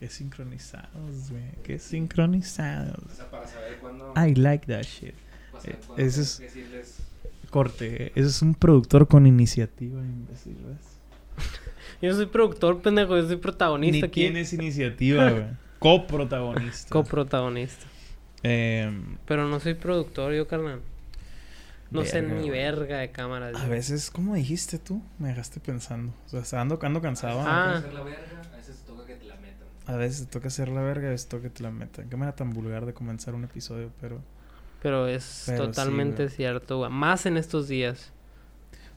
Qué sincronizados, güey. Qué sincronizados. O sea, para saber cuándo. I like that shit. para saber eh, tienes es- decirles. Corte. Ese es un productor con iniciativa, imbécil, ¿ves? Yo soy productor, pendejo. Yo soy protagonista Ni aquí. tienes iniciativa, güey. Coprotagonista. Coprotagonista. Em, Pero no soy productor, yo, carnal. No sé ni verga de cámaras. a veces, ¿cómo dijiste tú? Me dejaste pensando. O sea, ando, ando cansado. Ah. A veces te toca hacer la verga, a veces toca que te la metan. Qué manera tan vulgar de comenzar un episodio, pero... Pero es Pero totalmente cierto, güey. Más en estos días.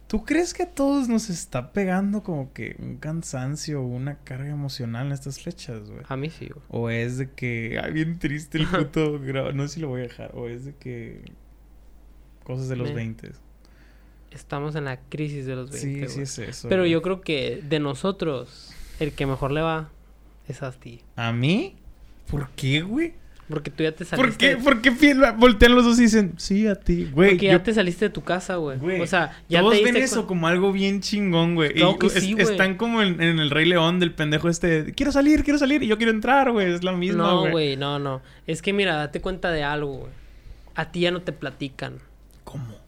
¿Tú crees que a todos nos está pegando como que un cansancio o una carga emocional en estas fechas, güey? A mí sí, güey. O es de que, ay, bien triste el puto no sé si lo voy a dejar. O es de que cosas de los 20. Estamos en la crisis de los 20, Sí, güey. sí es eso. Pero yo creo que de nosotros, el que mejor le va es a ti. ¿A mí? ¿Por qué, güey? Porque tú ya te saliste. ¿Por qué? ¿Por qué voltean los dos y dicen, sí, a ti, güey? Porque yo- ya te saliste de tu casa, güey. O sea, ya Todos te ven eso como algo bien chingón, güey. Claro Y que es- sí, güey. están como en, en el Rey León del pendejo este. Quiero salir, quiero salir. Y yo quiero entrar, güey. Es la misma, No, güey. güey, no, no. Es que mira, date cuenta de algo, güey. A ti ya no te platican. ¿Cómo?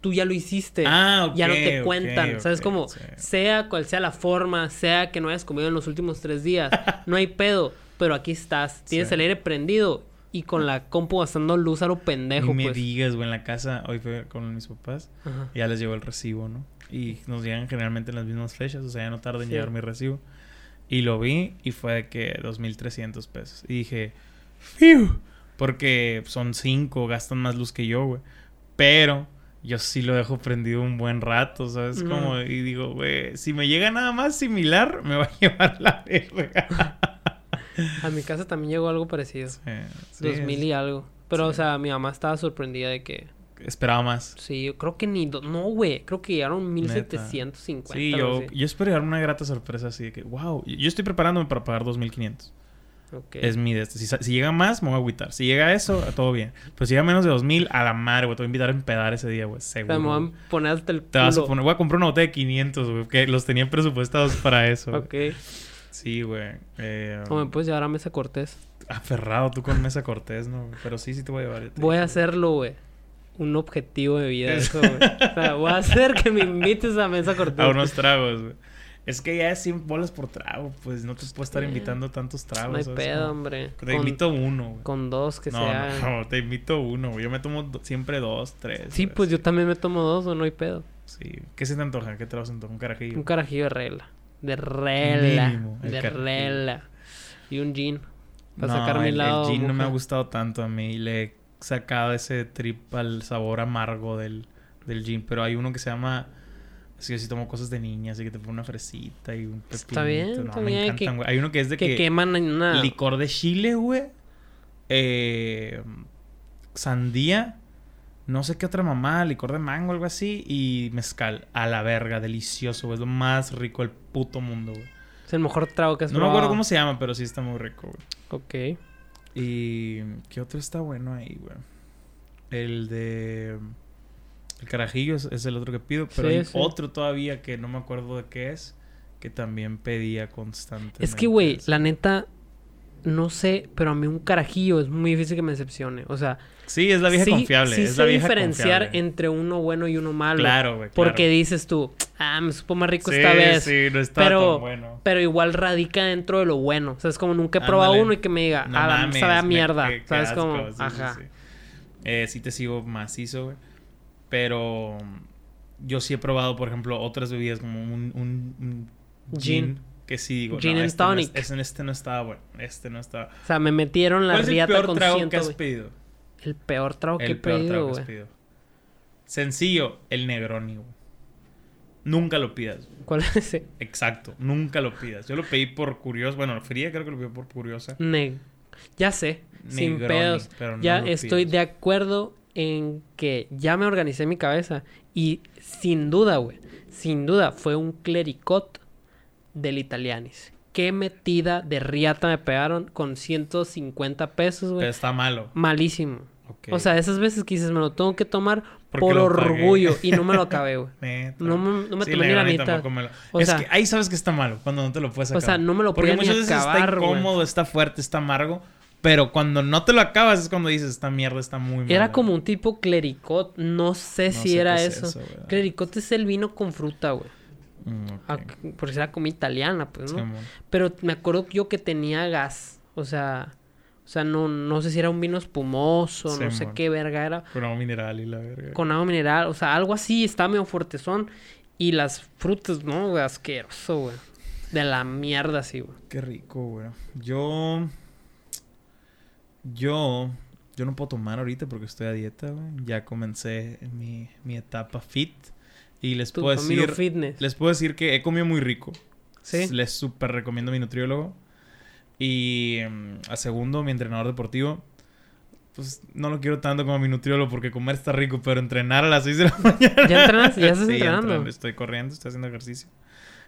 Tú ya lo hiciste. Ah, ok, ya no te cuentan. ok, ¿Sabes cómo? sí. Sea cual sea la forma, sea que no hayas comido en los últimos tres días, no hay pedo. Pero aquí estás. Tienes Sí. el aire prendido y con la compu gastando luz a lo pendejo, Ni me pues. digas, güey. En la casa, hoy fue con mis papás. Ajá. Ya les llegó el recibo, ¿no? Y nos llegan generalmente en las mismas fechas. O sea, ya no tarda en Sí. llegar mi recibo. Y lo vi y fue de que 2.300 pesos. Y dije, ¡Fiu! Porque son cinco, gastan más luz que yo, güey. Pero yo sí lo dejo prendido un buen rato, ¿sabes? Mm. Como, y digo, güey, si me llega nada más similar, me va a llevar la verga. A mi casa también llegó algo parecido. Sí, sí, Dos mil es- y algo. Pero, sí. o sea, mi mamá estaba sorprendida de que... Esperaba más. Sí, yo creo que ni... do- No, güey. Creo que llegaron 1750. Sí, yo, yo espero llegar una grata sorpresa así de que, wow, yo estoy preparándome para pagar 2.500. Es mi de este. Si, llega más, me voy a agüitar. Si llega eso, todo bien. Pero si llega menos de 2000, a la madre, güey. Te voy a invitar a empedar ese día, güey. Seguro. güey. van a poner hasta el Te vas a poner. Voy a comprar una botella de 500, güey. Que los tenía presupuestados para eso. Ok. Sí, güey. Eh, O me puedes llevar a Mesa Cortés. Aferrado tú con Mesa Cortés, ¿no? Pero sí, sí te voy a llevar. te Voy a hacerlo, güey. Un objetivo de vida eso, güey. O sea, voy a hacer que me invites a Mesa Cortés. A unos tragos, güey. Es que ya es 100 bolas por trago, pues no te puedo estar invitando tantos tragos. No hay ¿sabes? pedo, hombre. Te Con, invito uno, güey. con dos que no, sea. no, te invito uno. Yo me tomo do- siempre dos, tres. Sí, pues yo también me tomo dos o no hay pedo. Sí. ¿Qué se te antoja? ¿Qué te vas a antojar? ¿Un carajillo? Un carajillo de regla. De regla. Mínimo, de carajillo. regla. Y un gin. Para no, sacar mi el, lado. el gin no me ha mujer. gustado tanto a mí. Le he sacado ese trip al sabor amargo del, del gin. Pero hay uno que se llama... Es que yo sí tomo cosas de niña, así que te pone una fresita y un pepinito. Está bien, no, está me bien, encantan, güey. Hay uno que es de Que, que... queman una. Licor de chile, güey. Eh, sandía. No sé qué otra mamá. Licor de mango, algo así. Y mezcal. A la verga. Delicioso, güey. Es lo más rico del puto mundo, güey. Es el mejor trago que has No me acuerdo cómo se llama, pero sí está muy rico, güey. Ok. Y... ¿Qué otro está bueno ahí, güey? El de... El carajillo es, es el otro que pido. Pero Sí, hay sí. otro todavía que no me acuerdo de qué es. Que también pedía constantemente. Es que, güey, la neta. No sé, pero a mí un carajillo es muy difícil que me decepcione. O sea, Sí, es la vieja sí, confiable. sí es sé la vieja diferenciar confiable. entre uno bueno y uno malo. Claro, güey. Porque dices tú, ah, me supo más rico Sí, esta vez. Sí, no está pero, tan bueno. pero igual radica dentro de lo bueno. O sea, es como nunca he probado Ándale. uno y que me diga, No ah, mames, sabe a me- mierda. qué ¿Sabes cómo? Ajá. Eh, sí te sigo macizo, güey. Pero mm, yo sí he probado, por ejemplo, otras bebidas como un, un, un Gin. gin. Que sí digo, Gin no, and este no es- tonic. ese- este no estaba bueno. Este no estaba... O sea, me metieron la ¿Cuál es el riata peor con trago que has pedido? El peor trago que he el peor pedido, trago que has pedido. Sencillo, el Negroni, güey. Nunca lo pidas. güey. ¿Cuál es ese? Exacto, nunca lo pidas. Yo lo pedí por curioso. Bueno, Fría creo que lo pedí por curiosa. Ne- ya sé, sin Negroni, pedos. pero no ya estoy pidas. de acuerdo en que ya me organicé mi cabeza. Y sin duda, güey, sin duda fue un clericot del Italianis. Qué metida de riata me pegaron con 150 pesos, güey. Está malo. Malísimo. Ok. O sea, esas veces que dices, me lo tengo que tomar Porque por pagué. orgullo y no me lo acabé, güey. No me, no me Sí, tomé ni la mitad. me lo- O es sea- que ahí sabes que está malo, cuando no te lo puedes O acabar. sea, no me lo Porque podía ni muchas veces acabar, está incómodo, está fuerte, está amargo. Pero cuando no te lo acabas es cuando dices, esta mierda está muy mala. Era como un tipo clericot. No sé No si sé era es eso. güey. clericot es el vino con fruta, güey. Mm, ok. Ah, Porque era como italiana, pues, ¿no? Pero me acuerdo yo que tenía gas. O sea, o sea, no, no sé si era un vino espumoso, no sé qué verga era. Con agua mineral y la verga. Con agua mineral, o sea, algo así, estaba medio fuertezón. Y las frutas, no, asqueroso, güey. De la mierda, así, güey. Qué rico, güey. Yo. Yo. Yo no puedo tomar ahorita porque estoy a dieta, güey. Ya comencé mi, mi etapa fit. Y les Tu puedo decir. fitness. Les puedo decir que he comido muy rico. Sí. Les súper recomiendo a mi nutriólogo. Y em, a segundo, mi entrenador deportivo. Pues no lo quiero tanto como mi nutriólogo porque comer está rico, pero entrenar a las 6 de la mañana. ¿Ya entrenas? ¿Ya estás Sí, entrenando? Estoy corriendo, estoy haciendo ejercicio.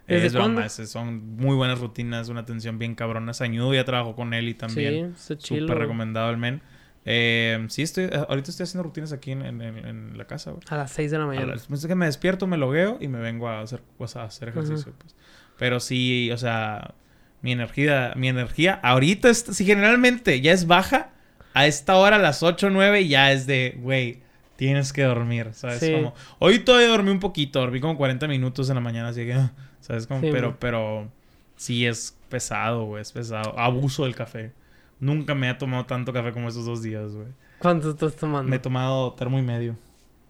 ¿Desde es broma, es- son muy buenas rutinas, una atención bien cabrona. Sañudo ya trabajo con él y también. Sí, está chido. Súper recomendado el men. Eh, sí, estoy, ahorita estoy haciendo rutinas aquí en, en- en- la casa, güey. A las 6 de la mañana. es que me despierto, me logueo y me vengo a hacer, pues, a hacer ejercicio. pues. Pero sí, o sea, mi energía, mi energía ahorita, es, si generalmente ya es baja, a esta hora, a las 8 o 9, ya es de, güey, tienes que dormir, ¿sabes? Sí. Como, hoy todavía dormí un poquito, dormí como 40 minutos en la mañana, así que, ah, ¿sabes? Como, Sí, pero, pero sí es pesado, güey, es pesado. Abuso del café. Nunca me he tomado tanto café como esos dos días, güey. ¿Cuánto estás tomando? Me he tomado termo y medio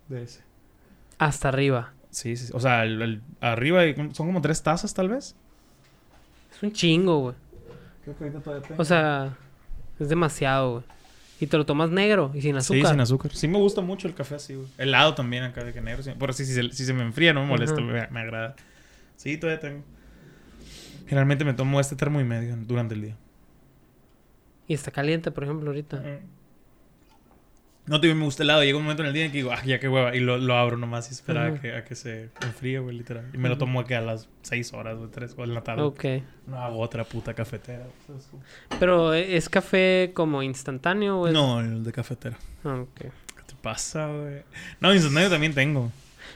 de ese. Hasta arriba. Sí, sí. O sea, el, el- arriba son como tres tazas, tal vez. Es un chingo, güey. Creo que ahorita todavía tengo. O sea, es demasiado, güey. Y te lo tomas negro y sin azúcar. Sí, sin azúcar. Sí me gusta mucho el café así, güey. Helado también acá de que negro. sí. Por si, si, se- si se me enfría no me molesta, me agrada. Sí, todavía tengo. Generalmente me tomo este termo y medio durante el día. Y está caliente, por ejemplo, ahorita. No te digo, me gusta el helado. Llega un momento en el día en que digo, ah, ya qué hueva. Y lo, lo abro nomás y espera a Ajá. que, a que se enfríe, güey, literal. Y me lo tomo aquí a las 6 horas, güey, 3 o en la tarde. Ok. No hago otra puta cafetera. Pero ¿e- ¿es café como instantáneo o es... No, el de cafetera. Ah, ok. ¿Qué te pasa, güey? No, instantáneo también tengo.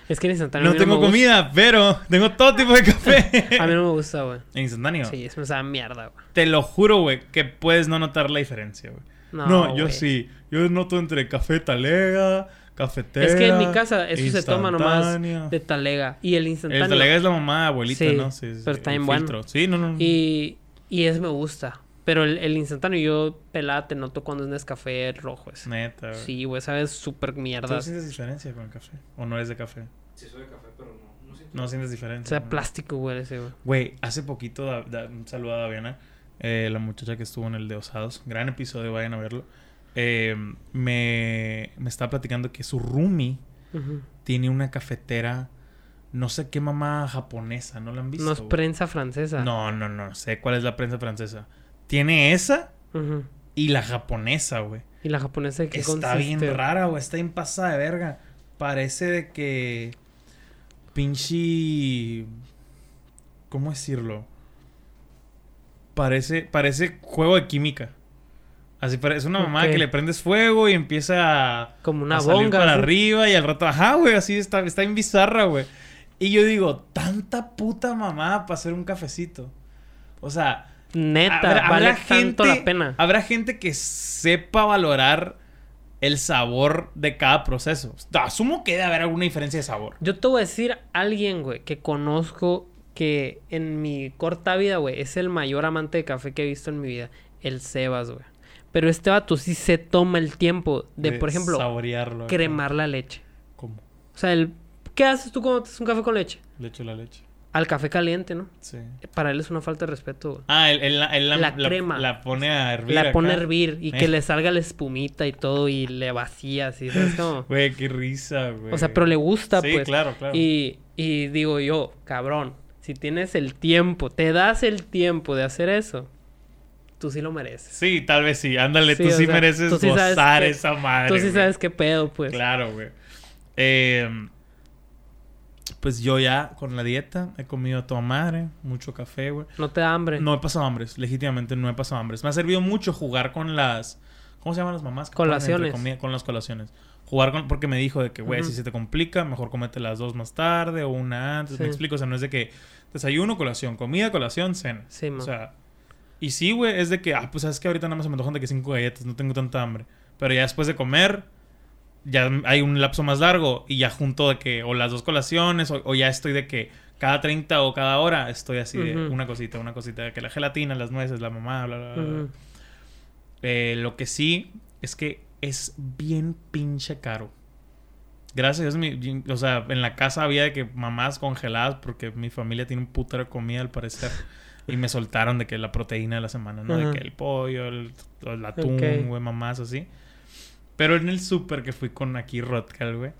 Es que el instantáneo No mí tengo me gusta. comida, pero tengo todo tipo de café. A mí no me gusta, güey. En instantáneo. Sí, eso me sabe mierda, güey. Te lo juro, güey, que puedes no notar la diferencia, güey. No, No, yo sí. Yo noto entre café talega, cafetera. Es que en mi casa eso se toma nomás de talega. Y el instantáneo... El talega es la mamá abuelita, Sí, ¿no? Sí, sí, pero está bien bueno. Sí, no, no. no. Y, y ese me gusta. Pero el, el instantáneo yo pelada te noto cuando es Nescafé rojo ese. Neta, güey. Sí, güey, sabes súper ¿Tú mierda. sientes diferencia con el café? ¿O no es de café? Sí, soy de café, pero no. No siento. No sientes O diferencia. sea, ¿no? plástico, güey, ese, güey. Güey, hace poquito, da- da- un saludo a Daviana, eh, la muchacha que estuvo en el de Osados. Gran episodio, vayan a verlo. Eh, me, me estaba platicando que su roomie tiene una cafetera, no sé qué mamá japonesa, ¿no la han visto? No es prensa francesa. No, no, no, sé cuál es la prensa francesa. Tiene esa y la japonesa, güey. ¿Y la japonesa de qué Está consiste? bien rara, güey. Está bien pasada de verga. Parece de que. Pinche. ¿Cómo decirlo? Parece, parece juego de química. Así parece una mamá que le prendes fuego y empieza a, Como una a salir bonga. para arriba y al rato, ajá, güey, así está, está bien bizarra, güey. Y yo digo, tanta puta mamá para hacer un cafecito. O sea, Neta, Habrá- vale habrá tanto gente- la pena. Habrá gente que sepa valorar el sabor de cada proceso. Asumo que debe haber alguna diferencia de sabor. Yo te voy a decir a alguien, güey, que conozco que en mi corta vida, güey, es el mayor amante de café que he visto en mi vida. El Sebas, güey. Pero este vato sí se toma el tiempo de, por ejemplo, saborearlo. cremar la leche. ¿Cómo? O sea, el... ¿qué haces tú cuando te haces un café con leche? Le echo la leche. Al café caliente, ¿no? Sí. Para él es una falta de respeto, güey. Ah, él, él- él la, La la- crema. La, pone a hervir. La pone a acá. hervir y Eh. que le salga la espumita y todo y le vacía así, ¿sabes cómo? Güey, qué risa, güey. O sea, pero le gusta, Sí, pues. claro, claro. Y, y digo yo, cabrón, si tienes el tiempo, te das el tiempo de hacer eso, tú sí lo mereces. Sí, tal vez sí. Ándale, Sí, tú sí sea, mereces tú sí sabes gozar que- esa madre. tú sí güey. sabes qué pedo, pues. Claro, güey. Eh, pues yo ya con la dieta he comido a toda madre, mucho café, güey. No te da hambre. No he pasado hambres, legítimamente no he pasado hambres. Me ha servido mucho jugar con las. ¿Cómo se llaman las mamás? Colaciones. comida- con las colaciones. jugar con... Porque me dijo de que, güey, si se te complica, mejor comete las dos más tarde o una antes. Me Sí. explico, o sea, no es de que desayuno, colación, comida, colación, cena. Sí, O man. sea, y sí, güey, es de que, ah, pues sabes que ahorita nada más se me antojan de que cinco galletas, no tengo tanta hambre. Pero ya después de comer, ya hay un lapso más largo y ya junto de que, o las dos colaciones, o, o ya estoy de que cada 30 o cada hora estoy así de una cosita, una cosita, de que la gelatina, las nueces, la mamá, bla, bla, bla. Eh, lo que sí es que es bien pinche caro. Gracias a Dios, mi- o sea, en la casa había de que mamás congeladas porque mi familia tiene un putero de comida al parecer. Y me soltaron de que la proteína de la semana, ¿no? De que el pollo, el, el atún, güey, mamás así. Pero en el súper que fui con aquí Rodcal, güey,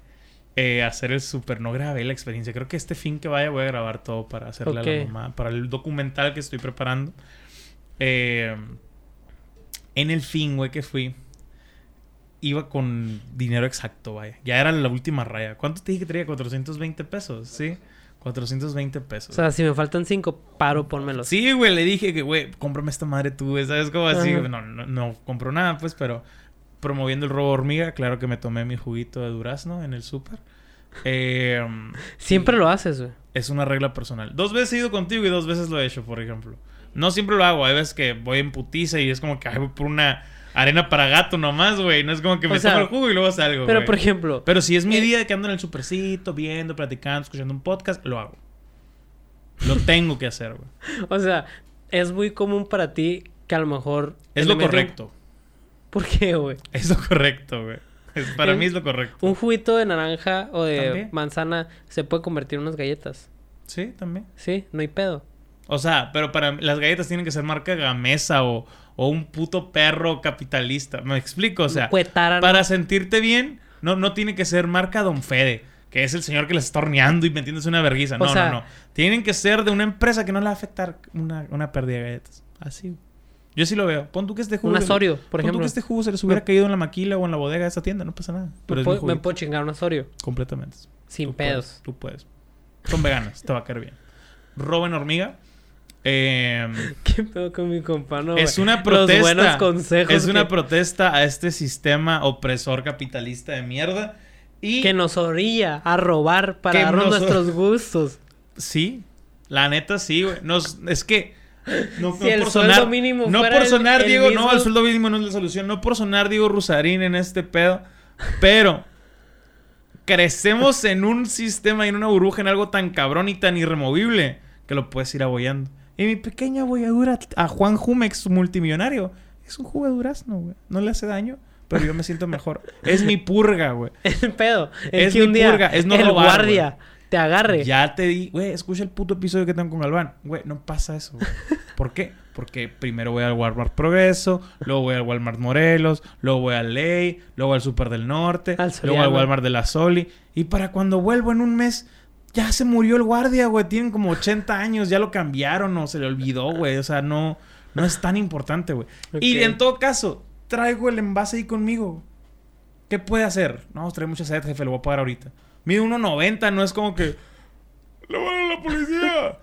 eh, hacer el súper, no grabé la experiencia. Creo que este fin que vaya voy a grabar todo para hacerle a la mamá, para el documental que estoy preparando. Eh, en el fin, güey, que fui, iba con dinero exacto, vaya. Ya era la última raya. ¿Cuánto te dije que traía? 420 pesos, ¿sí? 420 pesos. O sea, si me faltan cinco, paro, pónmelos. Sí, güey, le dije que, güey, cómprame esta madre tú, ¿sabes? Como así, no, no, no compro nada, pues, pero promoviendo el robo hormiga, claro que me tomé mi juguito de durazno en el súper. Eh, Siempre lo haces, güey. es una regla personal. Dos veces he ido contigo y dos veces lo he hecho, por ejemplo. No siempre lo hago, hay veces que voy en putiza y es como que voy por una arena para gato nomás, güey. No es como que O me sea, tomo el jugo y luego salgo, Pero, por ejemplo, Pero si es mi eh, día de que ando en el supercito, viendo, platicando, escuchando un podcast, lo hago. Lo tengo que hacer, güey. o sea, es muy común para ti que a lo mejor... Es lo correcto. ¿Por qué, güey? Es lo correcto, güey. Para mí es lo correcto. Un juguito de naranja o de También. manzana se puede convertir en unas galletas. Sí, también. Sí, no hay pedo. O sea, pero para las galletas tienen que ser marca Gamesa o, o un puto perro capitalista. ¿Me explico? O sea, Cuetara, ¿no? para sentirte bien, no, no tiene que ser marca Don Fede, que es el señor que les está horneando y metiéndose una verguiza. No, sea- no, no. Tienen que ser de una empresa que no le va a afectar una, una pérdida de galletas. Así. Yo sí lo veo. Pon tú que este jugo. Un Asorio, por pon tú ejemplo. que este jugo se les hubiera caído en la maquila o en la bodega de esa tienda. No pasa nada. Pero me, puedo, me juguito. puedo chingar un Asorio. Completamente. Sin Tú puedes, pedos. tú puedes. Son veganas, te va a caer bien. Roben hormiga. Eh, ¿Qué pedo con mi compa? Es una Los protesta. buenos consejos es una protesta a este sistema opresor capitalista de mierda. Y que nos orilla a robar para darnos nos- nuestros gustos. sí, la neta sí, güey. Nos, es que no, Si no el por sueldo sonar, mínimo no fuera por sonar el Diego, mismo- no, el sueldo mínimo no es la solución. No por sonar Diego Rusarín en este pedo, pero crecemos en un sistema y en una burbuja en algo tan cabrón y tan irremovible que lo puedes ir abollando. Y mi pequeña abolladura a Juan Jumex, multimillonario, es un jugo de durazno, güey. No le hace daño, pero yo me siento mejor. Es mi purga, güey. El pedo. Es, Es que mi un día purga, es no el robar, guardia te agarre. Ya te di, güey, escucha el puto episodio que tengo con Galván. Güey, no pasa eso, güey. ¿Por qué? Porque primero voy al Walmart Progreso, luego voy al Walmart Morelos, luego voy al Ley, luego al Super del Norte, Al luego al. Walmart de la Soli. Y para cuando vuelvo en un mes, ya se murió el guardia, güey. Tienen como 80 años, ya lo cambiaron o se le olvidó, güey. O sea, no, no es tan importante, güey. Y en todo caso, traigo el envase ahí conmigo. ¿Qué puede hacer? No, trae mucha sed, jefe, lo voy a pagar ahorita. Mide 1.90, no es como que. ¡Le van a la policía!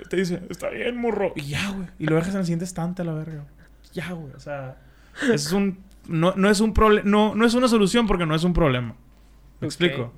Te dice, está bien, morro. Y ya, güey. Y lo dejas en el siguiente estante a la verga. Ya, güey. O sea, es un. No, no es un problema. No, no es una solución porque no es un problema. ¿Me explico?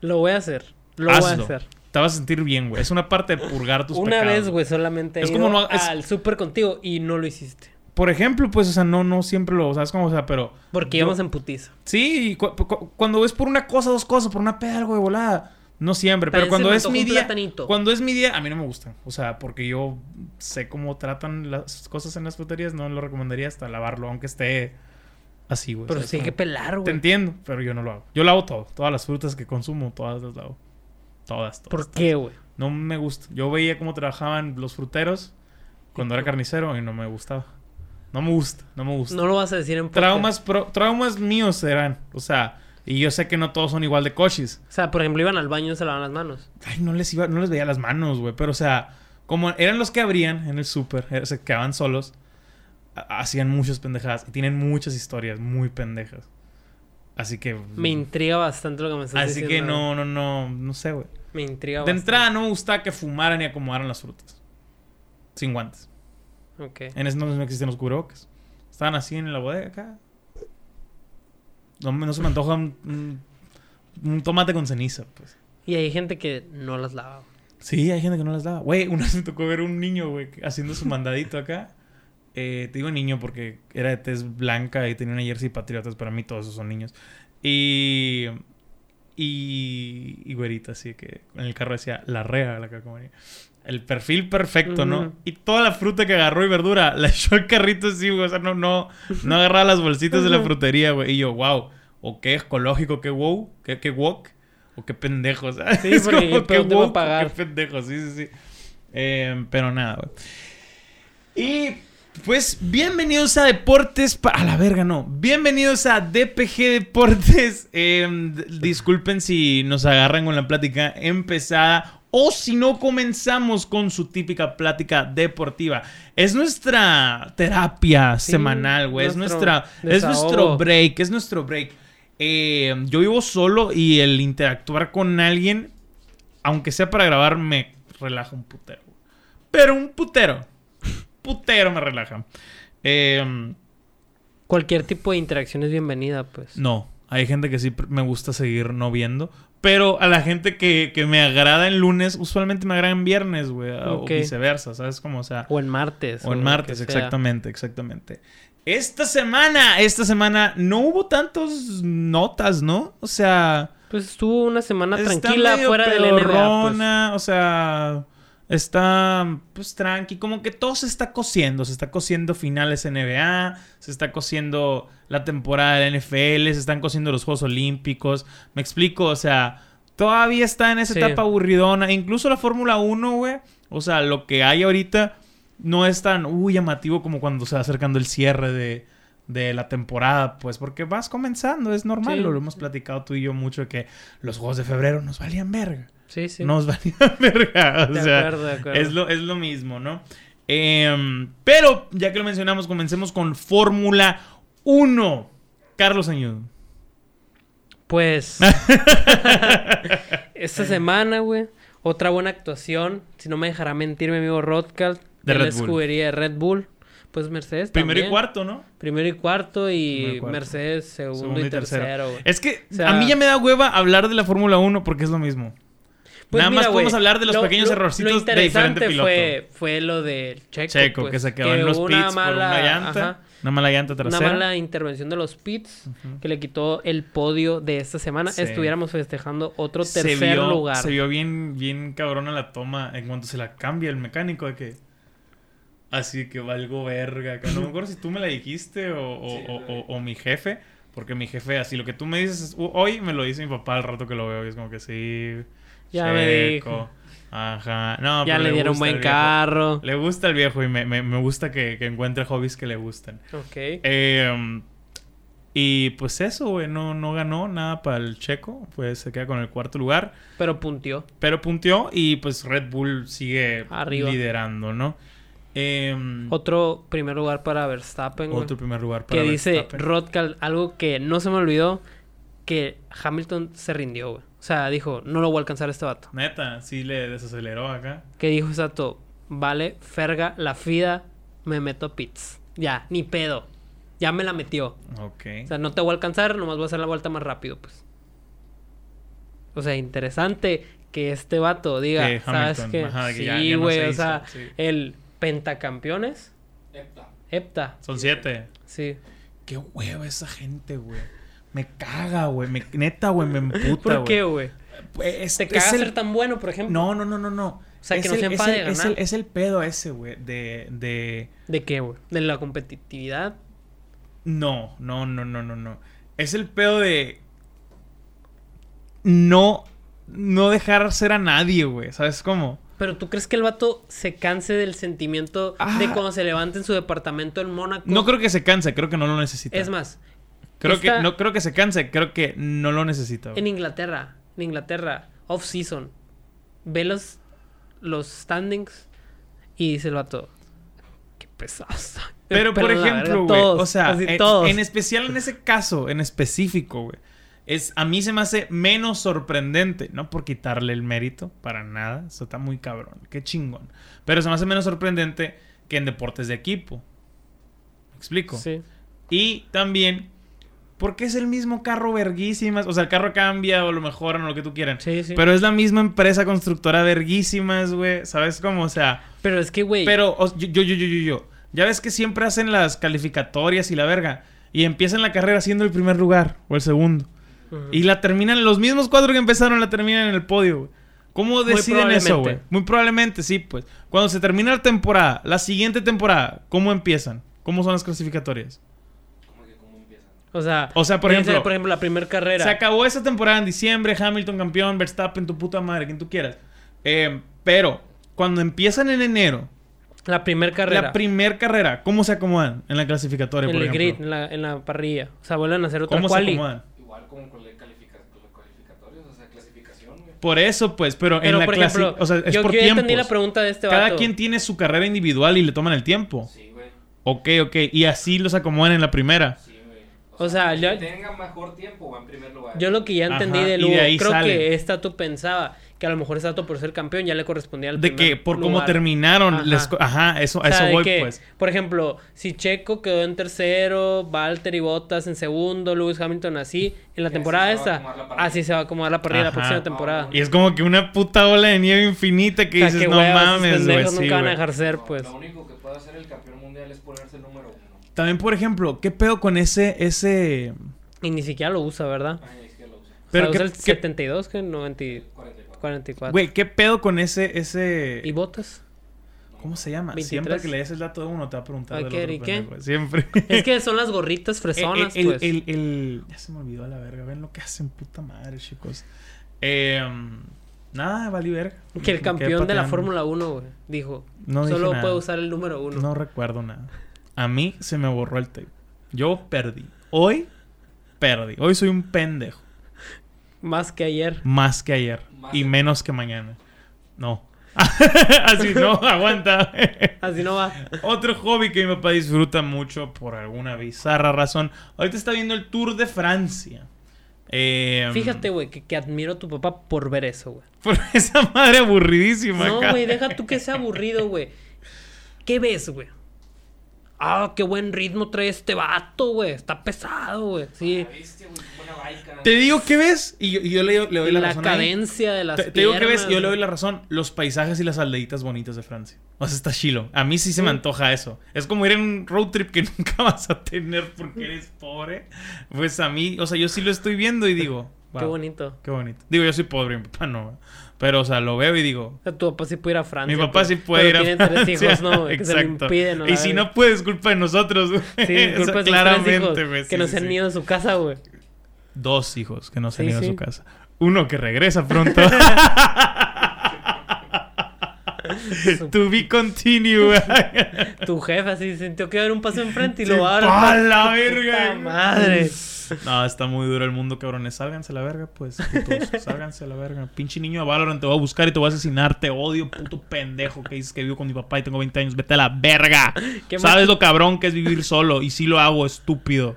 Lo voy a hacer. Lo voy a hacer. Te vas a sentir bien, güey. Es una parte de purgar tus Una pecados. vez, güey, solamente he Es ido como no- es- al súper contigo y no lo hiciste. Por ejemplo, pues, o sea, no, no siempre lo. ¿Sabes cómo? O sea, pero. Porque íbamos en putiza. Sí, y cu- cu- cuando es por una cosa, dos cosas, por una peda, algo de volada. No siempre, Pero cuando es mi día. platanito. Cuando es mi día, a mí no me gustan. O sea, porque yo sé cómo tratan las cosas en las fruterías, no lo recomendaría hasta lavarlo, aunque esté así, güey. Pero ¿sabes sí hay que pelar, Te güey. entiendo, pero yo no lo hago. Yo lavo todo. Todas las frutas que consumo, todas las lavo. Todas, todas. ¿Por qué, güey? No me gusta. Yo veía cómo trabajaban los fruteros cuando era carnicero y no me gustaba. No me gusta, no me gusta. No lo vas a decir en podcast. Traumas, pro- traumas míos serán. O sea, y yo sé que no todos son igual de coches. O sea, por ejemplo, iban al baño y se lavaban las manos. Ay, no les iba, no les veía las manos, güey. Pero, o sea, como eran los que abrían en el súper, eh, se quedaban solos, ha- hacían muchas pendejadas. Y tienen muchas historias muy pendejas. Así que. Me intriga bastante lo que me estás Así diciendo. que no, no, no, no sé, güey. Me intriga De bastante. entrada no me gustaba que fumaran y acomodaran las frutas. Sin guantes. En ese entonces no existen los cubrebocas. Estaban así en la bodega acá. No, no se me antoja un, un- un tomate con ceniza, pues. Y hay gente que no las lava. Sí, hay gente que no las daba. Güey, una vez me tocó ver un niño, güey, haciendo su mandadito acá. Eh, te digo niño porque era de tez blanca y tenía una jersey patriotas. Para mí todos esos son niños. Y... Y... Y güerita, así que en el carro decía la rea, la calcomanía. El perfil perfecto, ¿no? Y toda la fruta que agarró y verdura la echó al carrito así, güey. O sea, no, no, no agarraba las bolsitas de la frutería, güey. Y yo, wow. O qué ecológico, qué wow, qué, qué wok. O qué pendejo, o sea, Sí, es porque como qué pagar. Qué pendejo, sí, sí, sí. Eh, pero nada, güey. Y pues bienvenidos a Deportes a la verga, no. Bienvenidos a DPG Deportes. Eh, disculpen si nos agarran con la plática empezada o si no comenzamos con su típica plática deportiva. Es nuestra terapia Sí, semanal, güey. Es nuestro nuestra es nuestro break, es nuestro break. Eh, yo vivo solo y el interactuar con alguien, aunque sea para grabar, me relaja un putero. Pero un putero. Putero me relaja. Eh, Cualquier tipo de interacción es bienvenida, pues. no, hay gente que sí me gusta seguir no viendo. Pero a la gente que, que me agrada en lunes, usualmente me agrada en viernes, güey. O viceversa, ¿sabes? Como, o sea... O en martes. O en martes, sea. exactamente, exactamente. Esta semana, esta semana no hubo tantos notas, ¿no? O sea... Pues estuvo una semana tranquila fuera del NBA. Pues. o sea, está pues tranqui, como que todo se está cosiendo, se está cosiendo finales NBA, se está cosiendo la temporada de la NFL, se están cosiendo los Juegos Olímpicos, me explico, o sea, todavía está en esa Sí. etapa aburridona, incluso la Fórmula 1, güey, o sea, lo que hay ahorita no es tan uy, llamativo como cuando se va acercando el cierre de, de la temporada, pues porque vas comenzando, es normal, Sí. lo hemos platicado tú y yo mucho que los juegos de febrero nos valían verga. Sí, sí. Nos valían verga. O de sea, acuerdo, de acuerdo. es lo, es lo mismo, ¿no? Em, pero, ya que lo mencionamos, comencemos con Fórmula 1. Carlos Añudo. Pues. esta semana, güey. Otra buena actuación. Si no me dejará mentir mi amigo Rodcald. De De la Red Bull. escudería de Red Bull. Pues Mercedes Primero y cuarto, ¿no? Primero y cuarto y y cuarto. Mercedes segundo, y tercero, güey. Es que O sea- a mí ya me da hueva hablar de la Fórmula 1 porque es lo mismo. Pues Nada mira, más podemos güey, hablar de los lo- pequeños lo- errorcitos lo de diferente interesante piloto. Fue, fue lo de Checo. Checo, pues, que se quedó en los hubo pits una por mala, una llanta. ajá, Una mala llanta una trasera. mala intervención de los pits que le quitó el podio de esta semana. Sí. Estuviéramos festejando otro se tercer vio, lugar. Se vio bien, bien cabrona la toma en cuanto se la cambia el mecánico de que. Así que valgo verga. No me acuerdo si tú me la dijiste o, o- Sí, o- o- mi jefe. Porque mi jefe, así lo que tú me dices es- "Uh, hoy me lo dice mi papá al rato que lo veo. Y es como que sí. Ya me dijo. Ajá. No, ya pero le dieron buen carro. Le gusta el viejo y me, me- me gusta que, que encuentre hobbies que le gustan. Ok. Eh, y pues eso, güey, no, no ganó nada para el checo, pues se queda con el cuarto lugar, Pero puntió. pero punteó y pues Red Bull sigue Arriba. liderando, ¿no? Eh, Otro primer lugar para Verstappen. otro primer lugar para que dice Verstappen. Rodcal algo que no se me olvidó. Que Hamilton se rindió, güey. O sea, dijo, no lo voy a alcanzar a este vato. Neta, sí le desaceleró acá. Que dijo exacto, vale, ferga, la FIDA, me meto a pits. Ya, ni pedo. Ya me la metió. Ok. O sea, no te voy a alcanzar, nomás voy a hacer la vuelta más rápido, pues. O sea, interesante que este vato diga, Que ¿sabes qué? ajá, de que sí, no güey, se o hizo, sea, sí. el pentacampeones, Epta. hepta, Son siete. sí. Qué hueva esa gente, güey. Me caga, güey. Me, neta, güey, me emputa, ¿Por qué, güey? Pues, ¿Te es caga el- ser tan bueno, por ejemplo? No, no, no, no, no. O sea, que Es no se el- es es el, es el pedo ese, güey, de, de... ¿De qué, güey? ¿De la competitividad? No, no, no, no, no, no. Es el pedo de... No... No dejar ser a nadie, güey. ¿Sabes cómo? Pero ¿tú crees que el vato se canse del sentimiento de Ah. cuando se levanta en su departamento en Mónaco? No creo que se canse, creo que no lo necesita. Es más, creo que no creo que se canse, creo que no lo necesita. güey. en Inglaterra, en Inglaterra, off-season, ve los, los standings y dice el vato, qué pesado. soy". Pero por Perdón, ejemplo, güey, o sea, en, todos. en especial en ese caso, en específico, güey, es a mí se me hace menos sorprendente, no por quitarle el mérito para nada, eso está muy cabrón, qué chingón, pero se me hace menos sorprendente que en deportes de equipo. ¿Me explico? Sí. Y también Porque es el mismo carro verguísimas. O sea, el carro cambia o lo mejoran o lo que tú quieran. Sí, sí. Pero es la misma empresa constructora verguísimas, güey. ¿Sabes cómo? O sea, Pero es que, güey. pero o- yo, yo, yo, yo, yo. Ya ves que siempre hacen las calificatorias y la verga. Y empiezan la carrera siendo el primer lugar o el segundo. Y la terminan, los mismos cuatro que empezaron la terminan en el podio, güey. ¿Cómo deciden eso, güey? Muy probablemente, sí, pues. Cuando se termina la temporada, la siguiente temporada, ¿cómo empiezan? ¿Cómo son las clasificatorias? ¿Cómo que cómo empiezan? O sea, O sea, por ejemplo- por ejemplo, la primera carrera. Se acabó esa temporada en diciembre, Hamilton campeón, Verstappen, tu puta madre, quien tú quieras. Eh, pero, cuando empiezan en enero, La primera carrera. la primer carrera, ¿cómo se acomodan en la clasificatoria, en por el ejemplo? grid, en la, en la parrilla. O sea, vuelven a hacer otra ¿Cómo se quali. acomodan? Igual como con la los calificatorios, o sea, clasificación, güey. Por eso, pues, pero, en Pero, la por clase, ejemplo, o sea, es yo, por yo entendí la pregunta de este Cada vato. quien tiene su carrera individual y le toman el tiempo. Sí, güey. Ok, ok. Y así los acomodan en la primera. Sí, O sea, que yo- tenga mejor tiempo va en primer lugar. Yo lo que ya entendí Ajá, de y Lugo, de creo sale. que Estato pensaba que a lo mejor Estato por ser campeón ya le correspondía al De primer que por cómo lugar. terminaron, Ajá. les ajá, eso, O sea, eso voy, que, pues. Por ejemplo, si Checo quedó en tercero, Valtteri Bottas en segundo, Lewis Hamilton así, en la Y temporada esta, así se va a acomodar la parrilla la próxima temporada. Y es como que una puta ola de nieve infinita que O sea, dices, que no mames, güey. sí, nunca van a güey". dejar ser, No, pues. Lo único que puede hacer el campeón mundial es ponerse el número uno. También, por ejemplo, ¿qué pedo con ese, ese... Y ni siquiera lo usa, ¿verdad? Ay, es que lo usa. Pero o sea, qué- usa el qué- 72, que 90, y 44. 44. Güey, ¿qué pedo con ese, ese... ¿Y Bottas? ¿Cómo se llama? 23. Siempre que le des el dato de uno te va a preguntar del Ok, otro ¿y qué? Siempre. Es que son las gorritas fresonas, el, pues. el, el- Ya se me olvidó a la verga. Ven lo que hacen, puta madre, chicos. Eh, nada, valí verga. Que el campeón de la. Fórmula 1, güey, dijo, No solo puede usar el número 1. No recuerdo nada. A mí se me borró el tape. Yo perdí. Hoy perdí. Hoy soy un pendejo. Más que ayer. Más que ayer. Más y menos que mañana. No. Así no, aguanta. Así no va. Otro hobby que mi papá disfruta mucho por alguna bizarra razón. Ahorita está viendo el Tour de Francia. Eh, Fíjate, güey, que, que admiro a tu papá por ver eso, güey. Por esa madre aburridísima No, güey, deja tú que sea aburrido, güey. ¿Qué ves, güey? Ah, qué buen ritmo trae este vato, güey. Está pesado, güey. Sí. La bestia, baica. Te digo que ves y yo, y yo le, le doy la, la razón. ahí. cadencia de las Te, te digo que ves y yo le doy la razón. Los paisajes y las aldeitas bonitas de Francia. O sea, está chilo. A mí sí se me antoja eso. Es como ir en un road trip que nunca vas a tener porque eres pobre. Pues a mí, o sea, yo sí lo estoy viendo y digo. Qué "Wow, bonito. Qué bonito. Digo, yo soy pobre, mi papá no. Pero, o sea, lo veo y digo. O sea, tu papá sí puede ir a Francia. Mi papá pues, sí puede ir pero a tiene tres Francia. hijos, ¿no? güey? Que se lo Exacto. impiden. a Y si no puedes, culpa de nosotros, güey. Sí, culpa de tres claramente, güey. que sí, no sí, se han sí. ido de su casa, güey. Dos hijos que no se han ido a su casa. Uno que regresa pronto. to be continue. Tu jefe así sintió que iba a haber un paso enfrente y Sí, lo va a ¡pa' dar. la verga! Madre. No, está muy duro el mundo, cabrones. Sálganse a la verga, pues, putos. Sálganse a la verga. Pinche niño de Valorant te voy a buscar y te voy a asesinar. Te odio, puto pendejo que dices que vivo con mi papá y tengo 20 años. Vete a la verga. ¿Qué ¿Sabes lo cabrón que es vivir solo? Y sí lo hago, estúpido.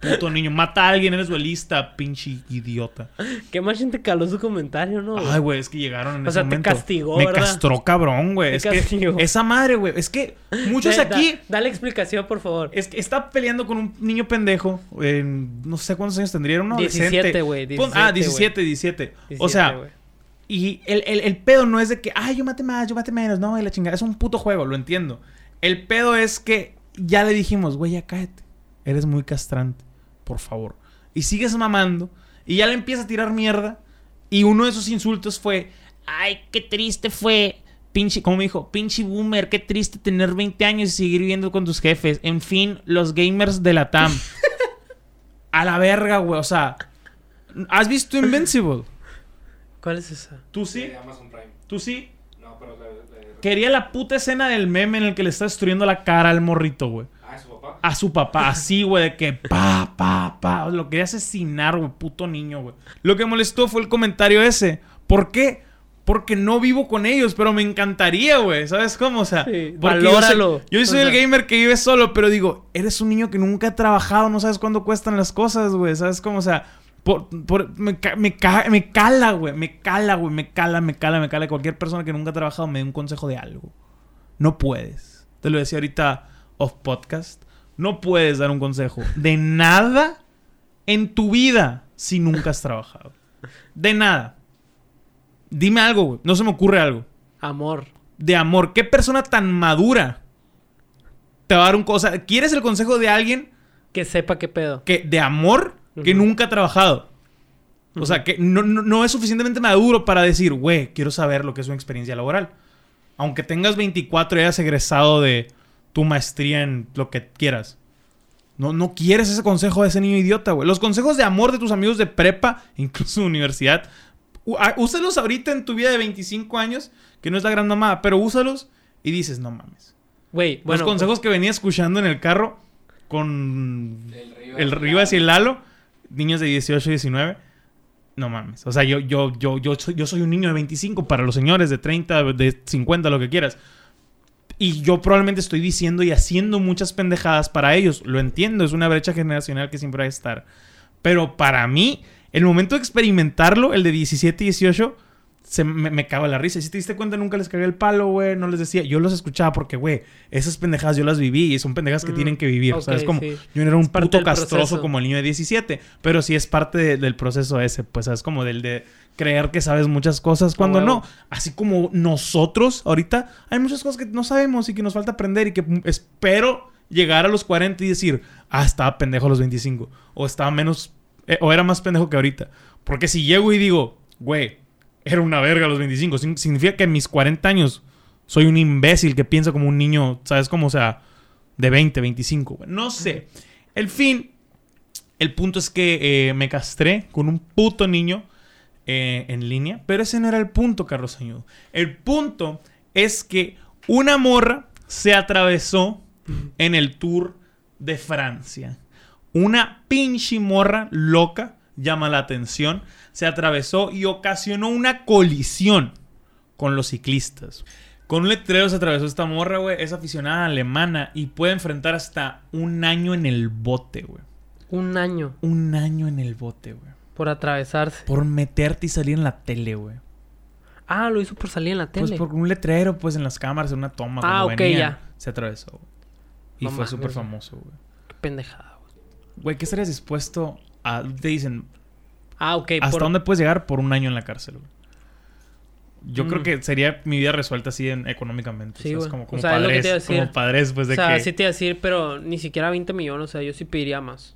Puto niño. Mata a alguien, eres duelista, pinche idiota. Qué más te caló su comentario, ¿no? Ay, güey, es que llegaron en O ese sea, te momento. castigó, Me ¿verdad? castró cabrón, güey. Te Es que castigó. esa madre, güey. Es que muchos Da- da- aquí... dale explicación, por favor. Es que está peleando con un niño pendejo. en- no sé cuántos años tendría. Un adolescente. 17, güey, ah, 17, 17, 17. O 17, sea, güey. y el, el- el pedo no es de que, ay, yo mate más, yo mate menos. No, y la chingada. Es un puto juego, lo entiendo. El pedo es que ya le dijimos, güey, ya cállate. Eres muy castrante. Por favor. Y sigues mamando. Y ya le empieza a tirar mierda. Y uno de esos insultos fue, ay, qué triste fue. Pinche, como me dijo, pinche boomer, qué triste tener 20 años y seguir viviendo con tus jefes. En fin, los gamers de la TAM. a la verga, güey. O sea, ¿has visto Invincible? ¿Cuál es esa? ¿Tú sí? De Amazon Prime. ¿Tú sí? No, pero la, la- Quería la puta escena del meme en el que le está destruyendo la cara al morrito, güey. A su papá, así, güey, de que pa, pa, pa. Lo quería asesinar, güey, puto niño, güey. Lo que molestó fue el comentario ese. ¿Por qué? Porque no vivo con ellos, pero me encantaría, güey. ¿Sabes cómo? O sea, Sí, valóralo. Yo soy, yo soy O el gamer que vive solo, pero digo, eres un niño que nunca ha trabajado, no sabes cuándo cuestan las cosas, güey. ¿Sabes cómo? O sea, por, por- me, me, me cala, güey. Me cala, güey. Me cala, me cala, me cala. Cualquier persona que nunca ha trabajado me dé un consejo de algo. No puedes. Te lo decía ahorita off podcast. No puedes dar un consejo de nada en tu vida si nunca has trabajado? De nada. Dime algo, güey. No se me ocurre algo. Amor. De amor. ¿Qué persona tan madura te va a dar un cosa? ¿Quieres el consejo de alguien Que sepa qué pedo. que de amor que nunca ha trabajado? O sea, que no, no- no es suficientemente maduro para decir, güey, quiero saber lo que es una experiencia laboral. Aunque tengas 24 y hayas egresado de tu maestría en lo que quieras. No, no quieres ese consejo de ese niño idiota, güey. Los consejos de amor de tus amigos de prepa, incluso de universidad, úsalos ahorita en tu vida de 25 años, que no es la gran mamada, pero úsalos y dices, no mames. Güey, bueno. Los consejos que venía escuchando en el carro con El Rivas el y el Lalo, niños de 18 y 19. No mames. O sea, yo, yo, yo, yo, soy, yo soy un niño de 25 para los señores de 30, de 50, lo que quieras. Y yo probablemente estoy diciendo y haciendo muchas pendejadas para ellos. Lo entiendo, es una brecha generacional que siempre va a estar. Pero para mí, el momento de experimentarlo, el de 17 y 18, se me, me cago en la risa. Y si te diste cuenta, nunca les cagué el palo, güey. No les decía. Yo los escuchaba porque, güey, esas pendejadas yo las viví y son pendejadas que Mm, tienen que vivir. ok, ¿Sabes? Como sí. yo no era un puto castroso proceso. como el niño de 17. Pero sí es parte de- del proceso ese. Pues, ¿sabes? Como del de creer que sabes muchas cosas cuando no. Así como nosotros ahorita hay muchas cosas que no sabemos y que nos falta aprender y que espero llegar a los 40 y decir, ah, estaba pendejo a los 25 o estaba menos eh, o era más pendejo que ahorita. Porque si llego y digo, güey, era una verga a los 25, sin- significa que en mis 40 años soy un imbécil que piensa como un niño, ¿sabes? Como, o sea, de 20, 25, güey. No sé. El fin, el punto es que eh, me castré con un puto niño eh, en línea. Pero ese no era el punto, Carlos Añudo. El punto es que una morra se atravesó en el tour de Francia. Una pinche morra loca llama la atención. Se atravesó y ocasionó una colisión con los ciclistas. Con un letrero se atravesó esta morra, güey. Es aficionada alemana y puede enfrentar hasta un año en el bote, güey. Un año Un año en el bote, güey. Por atravesarse. Por meterte y salir en la tele, güey. Ah, lo hizo por salir en la tele. Pues por un letrero, pues en las cámaras, en una toma. Ah, ok, venía, ya. Se atravesó. güey. Y No fue súper famoso, güey. Qué pendejada, güey. Güey, ¿qué estarías dispuesto a...? Te dicen, Ah, ok. ¿hasta por- dónde puedes llegar por un año en la cárcel, güey? Yo Mm. creo que sería mi vida resuelta así en- económicamente. Sí, o sea, güey. como, O como sea, padres, como padres, pues de O sea, que... sí te iba a decir, pero ni siquiera 20 millones. O sea, yo sí pediría más.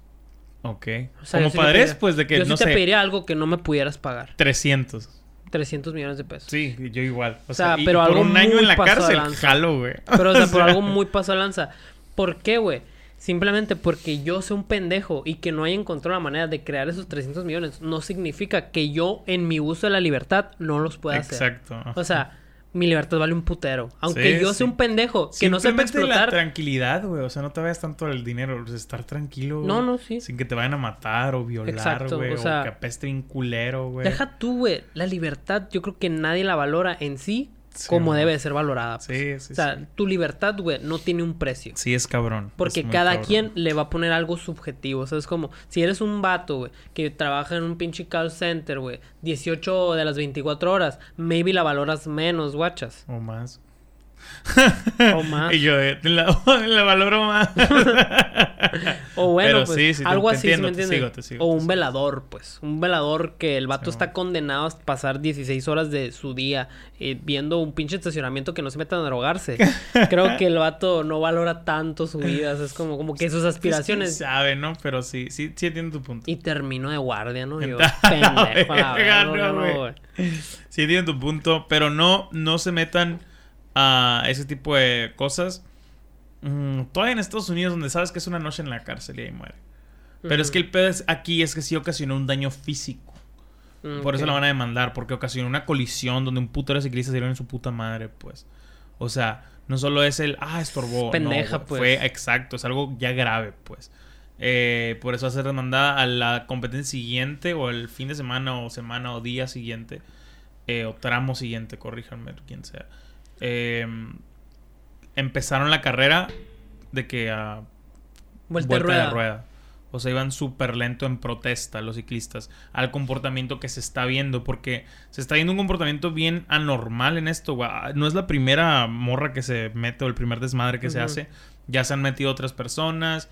Ok. O sea, como sí padres, pediría- pues de que, yo no sí te sé, pediría algo que no me pudieras pagar. 300. 300 millones de pesos. Sí, yo igual. O, O sea, sea, y pero por algo un año muy en la cárcel, lanza. jalo, güey. Pero, o sea, por algo muy paso de lanza. ¿Por qué, güey? Simplemente porque yo soy un pendejo y que no haya encontrado la manera de crear esos 300 millones no significa que yo, en mi uso de la libertad, no los pueda hacer. Exacto. O sea, mi libertad vale un putero. Aunque Sí, yo sí. sea un pendejo que no sepa Simplemente la explotar. tranquilidad, güey. O sea, no te vayas tanto al dinero. estar tranquilo. No, no, sí. Sin que te vayan a matar o violar, güey. o O, sea, que apeste bien culero, güey. Deja tú, güey. La libertad, yo creo que nadie la valora en sí Sí, como debe de ser valorada. pues. Sí, sí, o sea, sí. tu libertad, güey, no tiene un precio. Sí, es cabrón. Porque es cada cabrón. quien le va a poner algo subjetivo. O sea, es como, si eres un vato, güey, que trabaja en un pinche call center, güey, 18 de las 24 horas, maybe la valoras menos, guachas. O más. O más. y yo, eh, la, la valoro más. O bueno, Pero pues, sí, sí, te- algo te así, ¿sí entiendo, me te entiendes? sigo, te sigo, o un velador, pues. Un velador que el vato está condenado a pasar 16 horas de su día eh, viendo un pinche estacionamiento que no se metan a drogarse. Creo que el vato no valora tanto su vida. o sea, es como, como que sus aspiraciones... quién sabe, ¿no? Pero sí, sí, sí entiendo tu punto. Y terminó de guardia, ¿no? Yo, pendejo, la no, no. Sí entiendo tu punto, pero no, no se metan a ese tipo de cosas. Mm, todavía en Estados Unidos, donde sabes que es una noche en la cárcel y ahí muere. Pero es que el pedo es- aquí es que sí ocasionó un daño físico. Por eso la van a demandar, porque ocasionó una colisión donde un puto de ciclistas se dieron en su puta madre, pues. O sea, no solo es el, ah, estorbó. Pendeja, pues. Fue exacto, es algo ya grave, pues. Eh, por eso va a ser demandada a la competencia siguiente, o el fin de semana, o semana, o día siguiente, eh, o tramo siguiente, corríjanme, quien sea. Eh, empezaron la carrera de que a Vuelta, de rueda. O sea, iban súper lento en protesta los ciclistas al comportamiento que se está viendo, porque se está viendo un comportamiento bien anormal en esto. güey. No es la primera morra que se mete o el primer desmadre que se hace. Ya se han metido otras personas.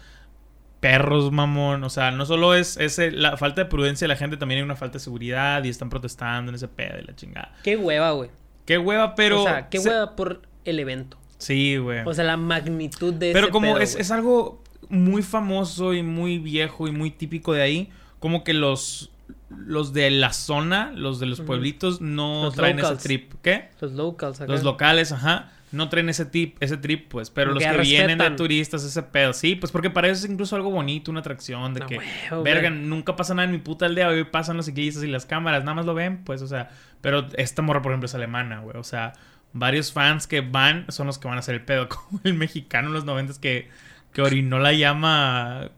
perros, mamón. O sea, no solo es, ese la falta de prudencia de la gente, también hay una falta de seguridad y están protestando en ese pedo y la chingada. Qué hueva, güey. Qué hueva, pero... o sea, qué se- hueva por el evento. Sí, güey. O sea, la magnitud de Pero ese como pedo, es, es algo muy famoso y muy viejo y muy típico de ahí, como que los los de la zona, los de los pueblitos, no Los traen locals. ese trip. ¿Qué? Los locals acá. Los locales, ajá. No traen ese tip, ese trip, pues. Pero los que vienen de turistas, ese pedo. Sí, pues porque para eso es incluso algo bonito, una atracción. De No, que, huevo, verga, nunca pasa nada en mi puta aldea. Hoy pasan los ciclistas y las cámaras, nada más lo ven, pues, o sea. Pero esta morra, por ejemplo, es alemana, güey. O sea, varios fans que van son los que van a hacer el pedo. Como el mexicano en los noventas que, que orinó la llama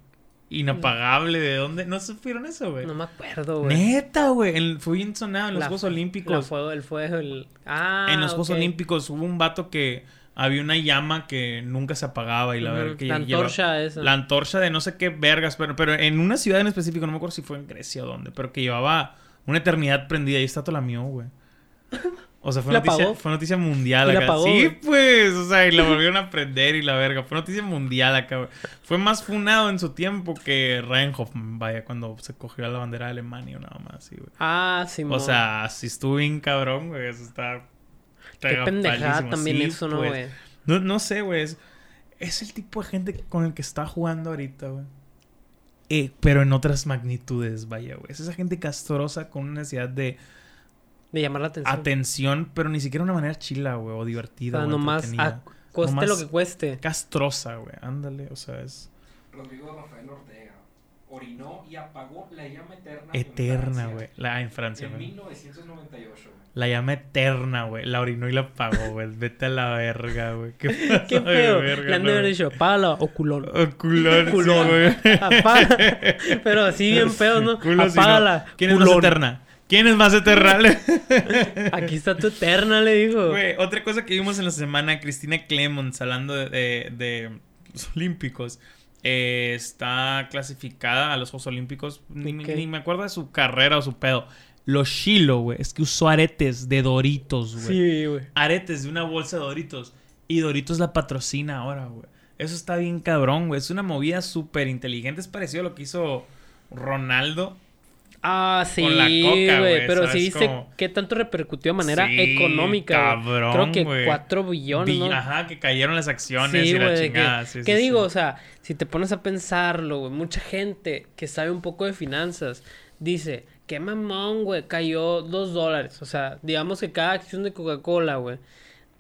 inapagable. ¿De dónde? ¿No supieron eso, güey? No me acuerdo, güey. Neta, güey. Fue bien sonado en los La- Juegos Olímpicos. fuego, el fuego, el... Ah, en los Juegos. Olímpicos hubo un vato que había una llama que nunca se apagaba y la verga que La antorcha esa. la antorcha de no sé qué vergas, pero, pero en una ciudad en específico, no me acuerdo si fue en Grecia o dónde, pero que llevaba una eternidad prendida y está todo la mío, güey. O sea, fue ¿La noticia, apagó? fue noticia mundial ¿Y la acá. apagó, sí, güey? pues, o sea, y la volvieron a prender y la verga. Fue noticia mundial acá, güey. Fue más funado en su tiempo que Ryan Hoffman, vaya, cuando se cogió la bandera de Alemania o nada más, sí, güey. Ah, sí, O sea, si estuvo bien cabrón, güey. Eso está. Qué pendejada también Sí, eso, ¿no, pues. güey? No, no sé, güey. Es, es el tipo de gente con el que está jugando ahorita, güey. Eh, pero en otras magnitudes, vaya, güey. Es esa gente castrosa con una necesidad de De llamar la atención. atención, pero ni siquiera de una manera chila, güey, o o divertida. sea, o nomás entretenida. a- cueste Nomás- lo que cueste. Castrosa, güey. Ándale, o sea, es Rodrigo Rafael Ortega orinó y apagó la llama eterna. eterna, en güey. La en Francia, En güey. 1998, güey. La llama eterna, güey. La orinó y la apagó, güey. Vete a la verga, güey. Qué, Qué verga, Le han de no, haber güey. dicho, apágala o culón. Oh, culón, sí, güey. Apaga. Pero así bien feo, ¿no? Culo sí, no. Apágala. ¿Quién es más eterna? ¿Quién es más eterna? Aquí está tu eterna, le dijo. Güey, otra cosa que vimos en la semana, Cristina Clemons, hablando de, de- de los Olímpicos, eh, está clasificada a los Juegos Olímpicos. Ni, me acuerdo de su carrera o su pedo. Los Shilo, güey, es que usó aretes de Doritos, güey. Sí, güey. Aretes de una bolsa de Doritos. Y Doritos la patrocina ahora, güey. Eso está bien cabrón, güey. Es una movida súper inteligente. Es parecido a lo que hizo Ronaldo. Ah, sí, Con la coca, güey, Pero ¿sabes sí viste cómo? qué tanto repercutió de manera Sí, económica. cabrón, Creo que güey. 4 billones. Ajá, que cayeron las acciones Sí, y la chingada. que, sí, ¿qué digo? O sea, si te pones a pensarlo, güey, mucha gente que sabe un poco de finanzas dice, qué mamón, güey, cayó 2 dólares. O sea, digamos que cada acción de Coca-Cola, güey,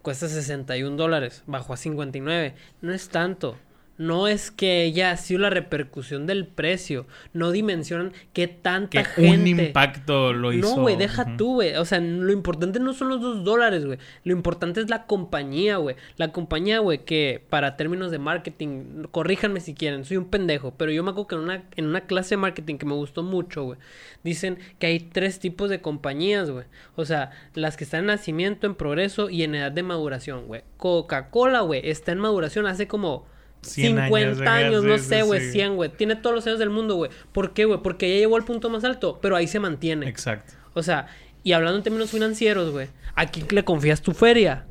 cuesta 61 dólares, bajó a 59. No es tanto. No es que ella ha sido la repercusión del precio. No dimensionan qué tanta que un gente. impacto lo hizo. No, güey, deja tú, güey. O sea, lo importante no son los dos dólares, güey. Lo importante es la compañía, güey. La compañía, güey, que para términos de marketing, corríjanme si quieren, soy un pendejo, pero yo me acuerdo que en una, en una clase de marketing que me gustó mucho, güey, dicen que hay tres tipos de compañías, güey. O sea, las que están en nacimiento, en progreso y en edad de maduración, güey. Coca-Cola, güey, está en maduración hace como... 100 años, 50 güey, años, no sé, güey, sí. 100, güey. Tiene todos los años del mundo, güey. ¿Por qué, güey? Porque ya llegó al punto más alto, pero ahí se mantiene. Exacto. O sea, y hablando en términos financieros, güey, ¿a quién le confías tu feria?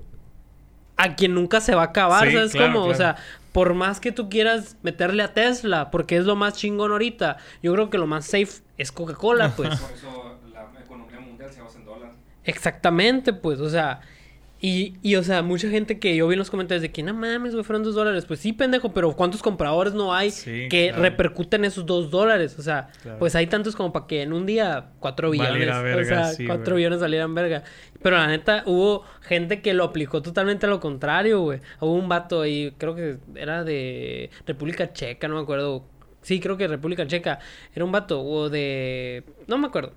A quien nunca se va a acabar, Sí, ¿sabes claro, cómo? O sea, por más que tú quieras meterle a Tesla, porque es lo más chingón ahorita, yo creo que lo más safe es Coca-Cola, pues. Por eso la economía mundial se basa en dólar. Exactamente, pues, o sea. Y, y, o sea, mucha gente que yo vi en los comentarios de que no mames, güey, fueron dos dólares. Pues sí, pendejo, pero ¿cuántos compradores no hay Sí, que claro. repercuten esos dos dólares? O sea, Claro. pues hay tantos como para que en un día cuatro billones. O sea, sí, cuatro billones salieran verga. Pero la neta, hubo gente que lo aplicó totalmente a lo contrario, güey. Hubo un vato ahí, creo que era de República Checa, no me acuerdo. Sí, creo que República Checa. Era un vato, o de. No me acuerdo.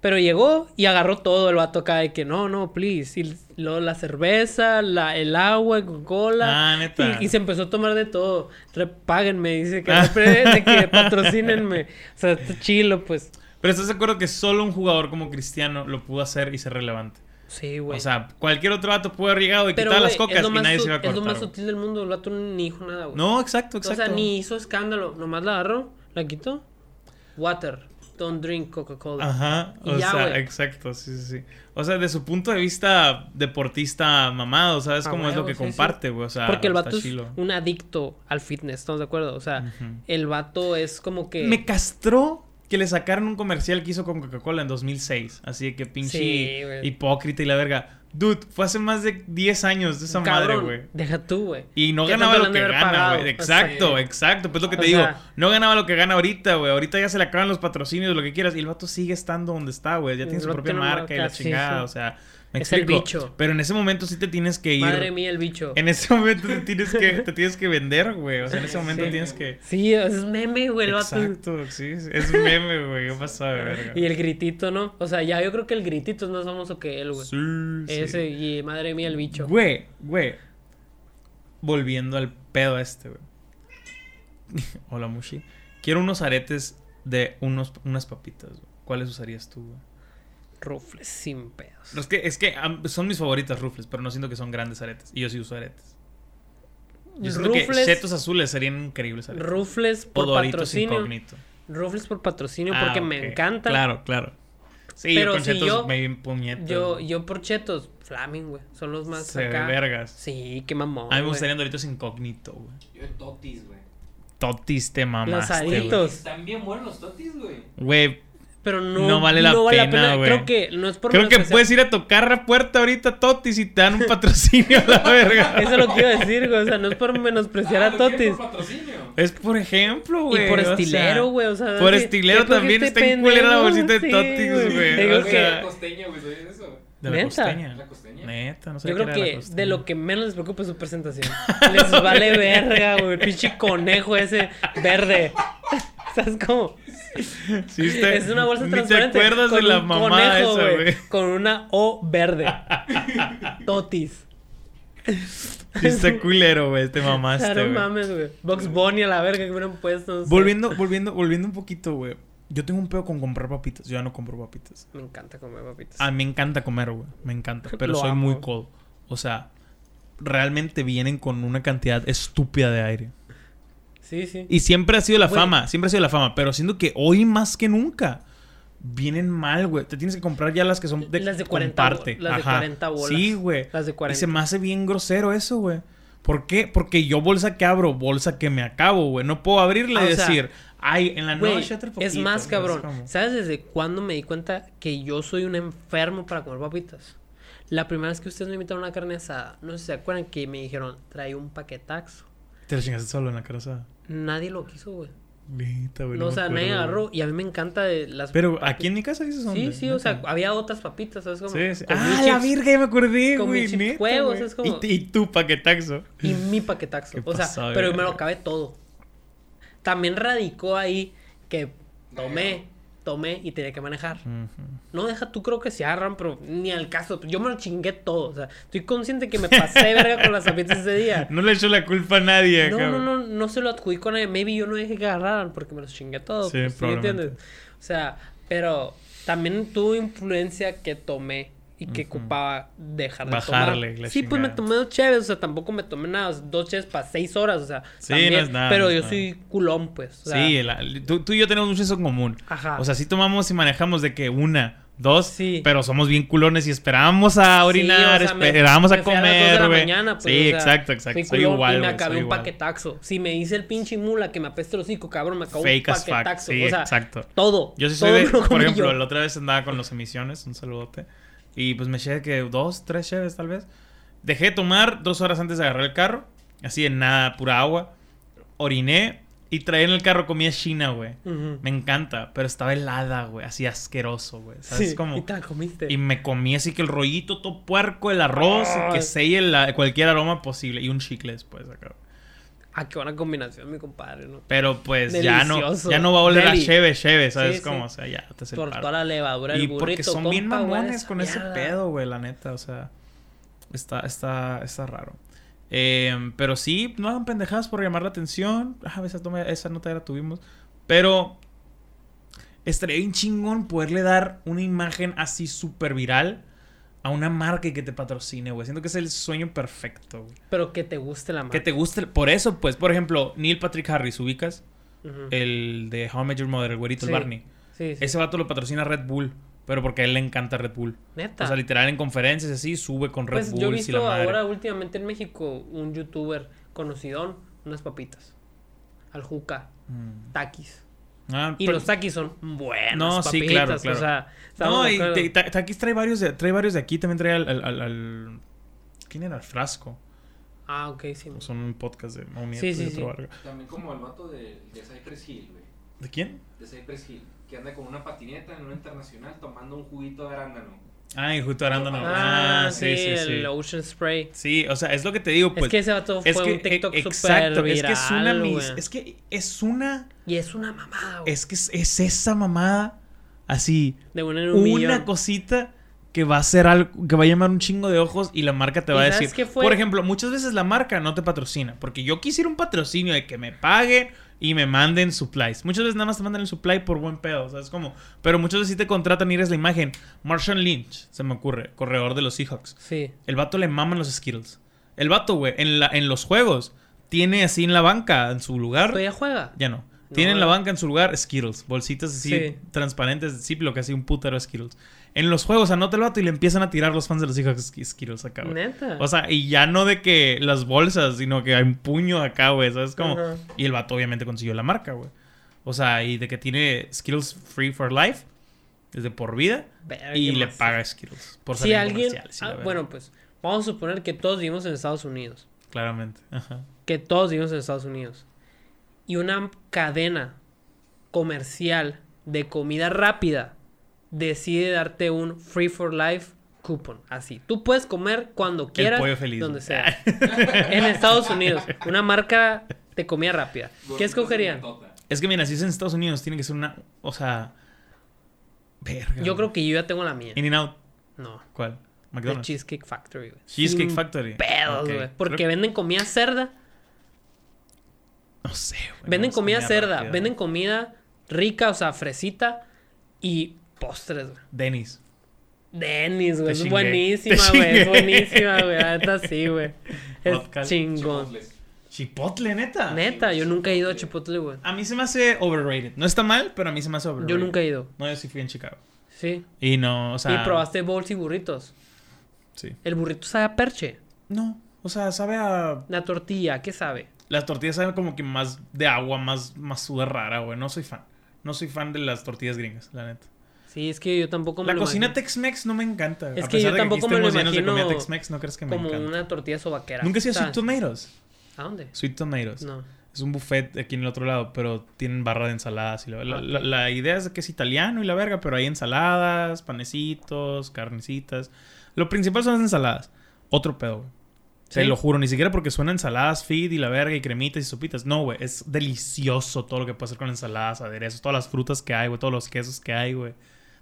Pero llegó y agarró todo el vato acá de que no, no, please. Y luego la cerveza, la, el agua, Coca-Cola. Ah, neta. Y, y se empezó a tomar de todo. Re- páguenme, dice que, repre- de que patrocínenme. O sea, está chilo, pues. Pero estás de acuerdo que solo un jugador como Cristiano lo pudo hacer y ser relevante. Sí, güey. O sea, cualquier otro vato pudo haber llegado y Pero, quitar las cocas y nadie se iba a Es lo cortar. más sutil del mundo. El vato ni dijo nada, güey. No, exacto, O exacto. sea, ni hizo escándalo. Nomás la agarró, la quitó. Water. Don't drink Coca-Cola. Ajá, o ya, sea, exacto, sí, sí, sí. O sea, de su punto de vista deportista mamado, ¿sabes A cómo es lo que sí, comparte, güey? O sea, Porque el vato es chilo. un adicto al fitness, ¿estamos de acuerdo? O sea, el vato es como que... Me castró que le sacaron un comercial que hizo con Coca-Cola en 2006. Así que pinche Sí, hipócrita y la verga. Dude, fue hace más de 10 años de esa madre, güey. Deja tú, güey. Y no ¿Qué ganaba lo que gana, güey. Exacto, Sí. exacto. Pues lo que te digo. sea- no ganaba lo que gana ahorita, güey. Ahorita ya se le acaban los patrocinios, lo que quieras. Y el vato sigue estando donde está, güey. Ya tiene su propia marca y la sí, chingada. sí. O sea, me Es el bicho. Pero en ese momento sí te tienes que ir. Madre mía, el bicho. En ese momento te tienes que, te tienes que vender, güey. O sea, en ese momento Sí. tienes que. Sí, es meme, güey, el vato. Exacto, sí. Es meme, güey. ¿Qué pasó de verga? Y el gritito, ¿no? O sea, ya yo creo que el gritito es más famoso que él, güey. Sí, sí. Ese, y madre mía, el bicho. Güey, güey. Volviendo al pedo este, güey. Hola, Mushi. Quiero unos aretes de unos, unas papitas, güey. ¿Cuáles usarías tú, güey? Rufles sin pedos. Es que, es que am, son mis favoritas rufles, pero no siento que son grandes aretes. Y yo sí uso aretes. Yo siento que Rufles, chetos azules serían increíbles aretes. rufles por patrocinio. incógnito. Rufles por patrocinio Ah, porque me encantan. Claro, claro. Sí, Pero yo con si chetos yo- me puñetas. Yo, yo por chetos, Flaming, güey. Son los más Se acá. vergas. Sí, qué mamón. A mí me gustarían Doritos incógnito, güey. Yo en totis, güey. Totis te mamaste, Los güey. aritos. Están bien buenos los totis, güey. Güey, Pero no, No vale la pena, güey. Creo que no es por Creo que puedes ir a tocar la puerta ahorita, Totis, y te dan un patrocinio a la verga. Eso es lo que iba a decir, güey. O sea, no es por menospreciar Ah, a ¿lo quieres Totis. por patrocinio? Es por ejemplo, güey. Y por o sea, estilero, güey. O sea, por así, estilero ¿qué por qué también este está en culera la bolsita de Sí, Totis, güey. O que- sea, La. De la ¿Neta? costeña. La costeña. Neta, no sé Yo creo que este de lo que menos les preocupa es su presentación. Les vale verga, güey. El pinche conejo ese verde. ¿Sabes cómo? Sí, está- Es una bolsa transparente. te acuerdas de con la un mamá conejo, esa, güey. Con una O verde. Totis. Sí está culero, güey. Te mamaste, no güey. mames, güey. Box Bunny a la verga que hubieran puesto. no sé. Volviendo, volviendo, volviendo un poquito, güey. Yo tengo un pedo con comprar papitas. Yo ya no compro papitas. Me encanta comer papitas. A mí me encanta comer, güey. Me encanta. Pero soy amo. muy cold. O sea, realmente vienen con una cantidad estúpida de aire. Sí, sí. Y siempre ha sido la fama. Siempre ha sido la fama. Pero siento que hoy más que nunca vienen mal, güey. Te tienes que comprar ya las que son de, Las de 40 comparte. bo- las de Ajá. 40 bolas. Sí, güey. Las de Y 40. se me hace bien grosero eso, güey. ¿Por qué? Porque yo bolsa que abro, bolsa que me acabo, güey. No puedo abrirle Ah, y sea, decir, ay, en la Güey, noche otro es poquito", más, ¿sabes cabrón. ¿Sabes desde cuándo me di cuenta que yo soy un enfermo para comer papitas? La primera vez que ustedes me invitaron a una carne asada, no sé si se acuerdan que me dijeron, trae un paquetaxo. Te lo chingaste solo en la cara asada. Nadie lo quiso, güey. Neta, güey. No, o sea, nadie agarró. Y a mí me encanta de las Pero papitas. aquí en mi casa dices. Sí, sí, o sea, había otras papitas, ¿sabes cómo? Sí, sí. Con Ah, la ya me acordé, con güey. mis huevos, como- Y, y tu paquetaxo. Y mi paquetaxo. ¿Qué O sea, pasó, pero güey? me lo acabé todo. También radicó ahí que tomé, tomé y tenía que manejar. No, deja, tú creo que se agarran, pero ni al caso. Yo me lo chingué todo. O sea, estoy consciente que me pasé de verga con las papitas ese día. No le echo la culpa a nadie, No, no, cabrón. no, no se lo adjudico a nadie. Maybe yo no dejé que agarraran porque me los chingué todos. Sí, pues. O sea, pero también tuvo influencia que tomé y que Ujú. ocupaba dejar de Bajarle tomar. la Sí, pues me chingada. tomé dos cheves, o sea, tampoco me tomé nada, dos cheves para seis horas, o sea, Sí, también, no es nada, pero no es yo nada. soy culón, pues. o sea, Sí, el- tú, tú y yo tenemos mucho eso en común. Ajá. O sea, sí tomamos y manejamos de que una, dos, Sí. pero somos bien culones y esperábamos a orinar, Sí, o sea, me a las dos de comer, la mañana, pues, sí, o sea, exacto, exacto. fui Soy culón igual, y me acabé soy un igual. paquetaxo. Si me dice el pinche mula que me apeste el hocico, cabrón, me acabó Fake un as fuck. paquetaxo. Sí, o sea, exacto. todo. Yo sí todo soy de, por ejemplo, yo. la otra vez andaba con los emisiones, un saludote. Y pues me eché que dos, tres cheves tal vez. Dejé de tomar dos horas antes de agarrar el carro. Así de nada, pura agua. Oriné y traía en el carro comida china, güey. Ujú. Me encanta, pero estaba helada, güey. Así asqueroso, güey. ¿Sabes Sí, cómo? Y te la comiste. Y me comí así que el rollito todo puerco, el arroz, y Ay. que selle la- cualquier aroma posible. Y un chicle después acá. Ah, qué buena combinación, mi compadre, ¿no? Pero pues ya no, ya no va a oler a Deli. cheve, cheve, ¿sabes Sí, cómo? sí. O sea, ya te el Por toda la levadura del Y burrito. porque son bien compa, güey, mamones con ese pedo, güey, la neta, o sea, está, está, está raro. Eh, pero sí, no hagan pendejadas por llamar la atención. Ah, esa, toma, esa nota ya la tuvimos. Pero estaría bien chingón poderle dar una imagen así súper viral a una marca y que te patrocine, güey. Siento que es el sueño perfecto, güey. Pero que te guste la marca. Que te guste. Por eso, pues, por ejemplo, Neil Patrick Harris, ¿ubicas? El de How I Met Your Mother, el güerito, Sí. el Barney. Sí, sí. Ese vato lo patrocina Red Bull, pero porque a él le encanta Red Bull. Neta. O sea, literal en conferencias así, sube con Red pues Bull yo he visto la madre. ahora últimamente en México un youtuber conocidón, unas papitas. Al juca, Mm. taquis. Ah, Y pero- los taquis son buenas No, sí, claro, claro. O sea, No, y ta- Takis trae varios de, trae varios de aquí, también trae al, al, al- al- ¿Quién era? El Frasco. Ah, ok, sí. Son un podcast de Nieto Sí, y sí, otro sí. También como el vato de, de Cypress Hill, güey. ¿De quién? De Cypress Hill. Que anda con una patineta en una internacional tomando un juguito de arándano. Ah, y justo Arándano. Ah, Ah, sí, sí, sí, sí. el Ocean Spray. Sí, o sea, es lo que te digo, pues. es que ese vato fue es que, un TikTok eh, exacto, viral, es que es una mis- es que es una Y es una mamada, güey. es que es, es esa mamada así De una en un una millón. cosita que va a ser algo que va a llamar un chingo de ojos y la marca te ¿Y va a decir. qué fue? Por ejemplo, muchas veces la marca no te patrocina, porque yo quisiera un patrocinio de que me paguen y me manden supplies. Muchas veces nada más te mandan el supply por buen pedo, ¿sabes cómo? Pero muchas veces sí te contratan y eres la imagen. Marshall Lynch, se me ocurre, corredor de los Seahawks. Sí. El vato le maman los Skittles. El vato, güey, en, la, en los juegos, tiene así en la banca, en su lugar. ¿Todavía juega? Ya no. Tiene No, en la banca en su lugar Skittles, bolsitas así Sí. transparentes, sí, lo que así un putero Skittles. En los juegos anota el vato y le empiezan a tirar los fans de los hijos Skittles acá, güey. Neta. O sea, y ya no de que las bolsas, sino que hay un puño acá, güey, ¿sabes cómo? Y el vato obviamente consiguió la marca, güey. O sea, y de que tiene Skittles free for life, desde por vida, y le más. paga Skittles. Por si alguien. la ah, bueno, pues vamos a suponer que todos vivimos en Estados Unidos. Claramente. Ajá. Que todos vivimos en Estados Unidos. Y una cadena comercial de comida rápida decide darte un free for life coupon. Así. Tú puedes comer cuando quieras. pollo feliz, Donde sea. en Estados Unidos. Una marca de comida rápida. ¿Qué escogerían? Es que mira, si es en Estados Unidos, tiene que ser una. O sea. Verga. Yo creo que yo ya tengo la mía. In and out. No. ¿Cuál? The McDonald's. Cheesecake Factory, güey. Cheesecake Sin Factory. Pedos, güey. Porque Creo- venden comida cerda. No sé, güey. Venden comida cerda. rápida. Venden comida rica, o sea, fresita. Y postres, güey. Denny's. Dennis, güey. Es buenísima, güey. Es buenísima, güey. Neta sí, güey. Es Vodka. chingón. Chipotles. Chipotle, neta. Neta, yo nunca he ido a Chipotle, güey. A mí se me hace overrated. No está mal, pero a mí se me hace overrated. Yo nunca he ido. No, yo sí fui en Chicago. Sí. Y no, o sea. y probaste bowls y burritos. Sí. El burrito sabe a perche. No, o sea, sabe a. La tortilla, ¿qué sabe? Las tortillas saben como que más de agua, más, más suda rara, güey. No soy fan. No soy fan de las tortillas gringas, la neta. Sí, es que yo tampoco me La lo cocina imagino. Tex-Mex no me encanta. Es A que yo tampoco me lo llenos de imagino Tex-Mex, no crees que me Como encanta. una tortilla sobaquera. Nunca he sido Sweet Tomatoes. ¿A dónde? Sweet Tomatoes. No. Es un buffet aquí en el otro lado, pero tienen barra de ensaladas. Y la, la- la idea es que es italiano y la verga, pero hay ensaladas, panecitos, carnecitas. Lo principal son las ensaladas. Otro pedo, güey. Te ¿Sí? lo juro, ni siquiera porque suena ensaladas, feed y la verga y cremitas y sopitas. No, güey, es delicioso todo lo que puede hacer con ensaladas, aderezos, todas las frutas que hay, güey, todos los quesos que hay, güey.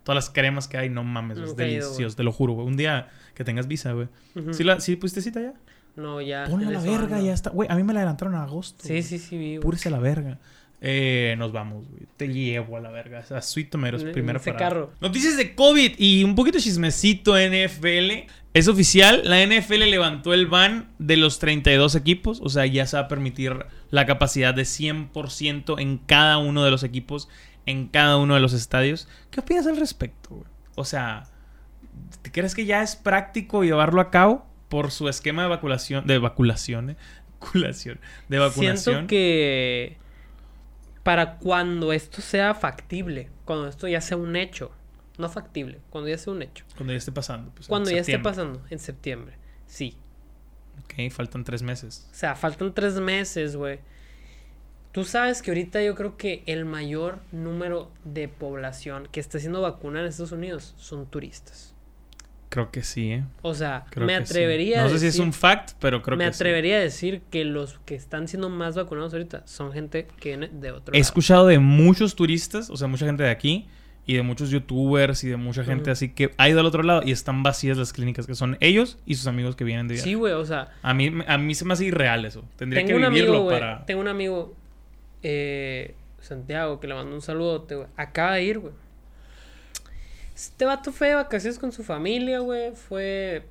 Todas las cremas que hay, no mames, es delicioso, te lo juro, güey. Un día que tengas visa, güey. Ujú. ¿Sí, la, ¿Sí pusiste cita ya? No, ya. Ponla a en la verga, ando. ya está. Güey, a mí me la adelantaron a agosto. Sí, sí, sí, vi. Púrese a la verga. Eh, nos vamos, güey. Te llevo a la verga. A Sweet Tomeros, En- primero en ese parada. carro. Noticias de COVID y un poquito chismecito NFL. Es oficial, la NFL levantó el ban de los 32 equipos. O sea, ya se va a permitir la capacidad de 100% en cada uno de los equipos, en cada uno de los estadios. ¿Qué opinas al respecto, güey? O sea, ¿te crees que ya es práctico llevarlo a cabo por su esquema de vacunación? De vacunación, ¿eh? De vacunación. Siento que para cuando esto sea factible, cuando esto ya sea un hecho, no factible, cuando ya sea un hecho, Cuando ya esté pasando. pues, cuando ya esté pasando, en septiembre, sí. Ok, faltan tres meses. O sea, faltan tres meses, güey. Tú sabes que ahorita yo creo que el mayor número de población que está siendo vacunada en Estados Unidos son turistas. Creo que sí, ¿eh? O sea, Creo me sí. atrevería No a sé si es decir- un fact, pero creo me que sí. atrevería a decir que los que están siendo más vacunados ahorita son gente que viene de otro He lado. escuchado de muchos turistas, o sea, mucha gente de aquí, y de muchos youtubers, y de mucha gente así que ha ido al otro lado y están vacías las clínicas, que son ellos y sus amigos que vienen de viaje. Sí, güey, o sea, A mí, a mí se me hace irreal eso. Tendría tengo que vivirlo amigo, para... tengo un amigo, eh, Santiago, que le mando un saludote, güey. Acaba de ir, güey. Este vato fue de vacaciones con su familia, güey. Fue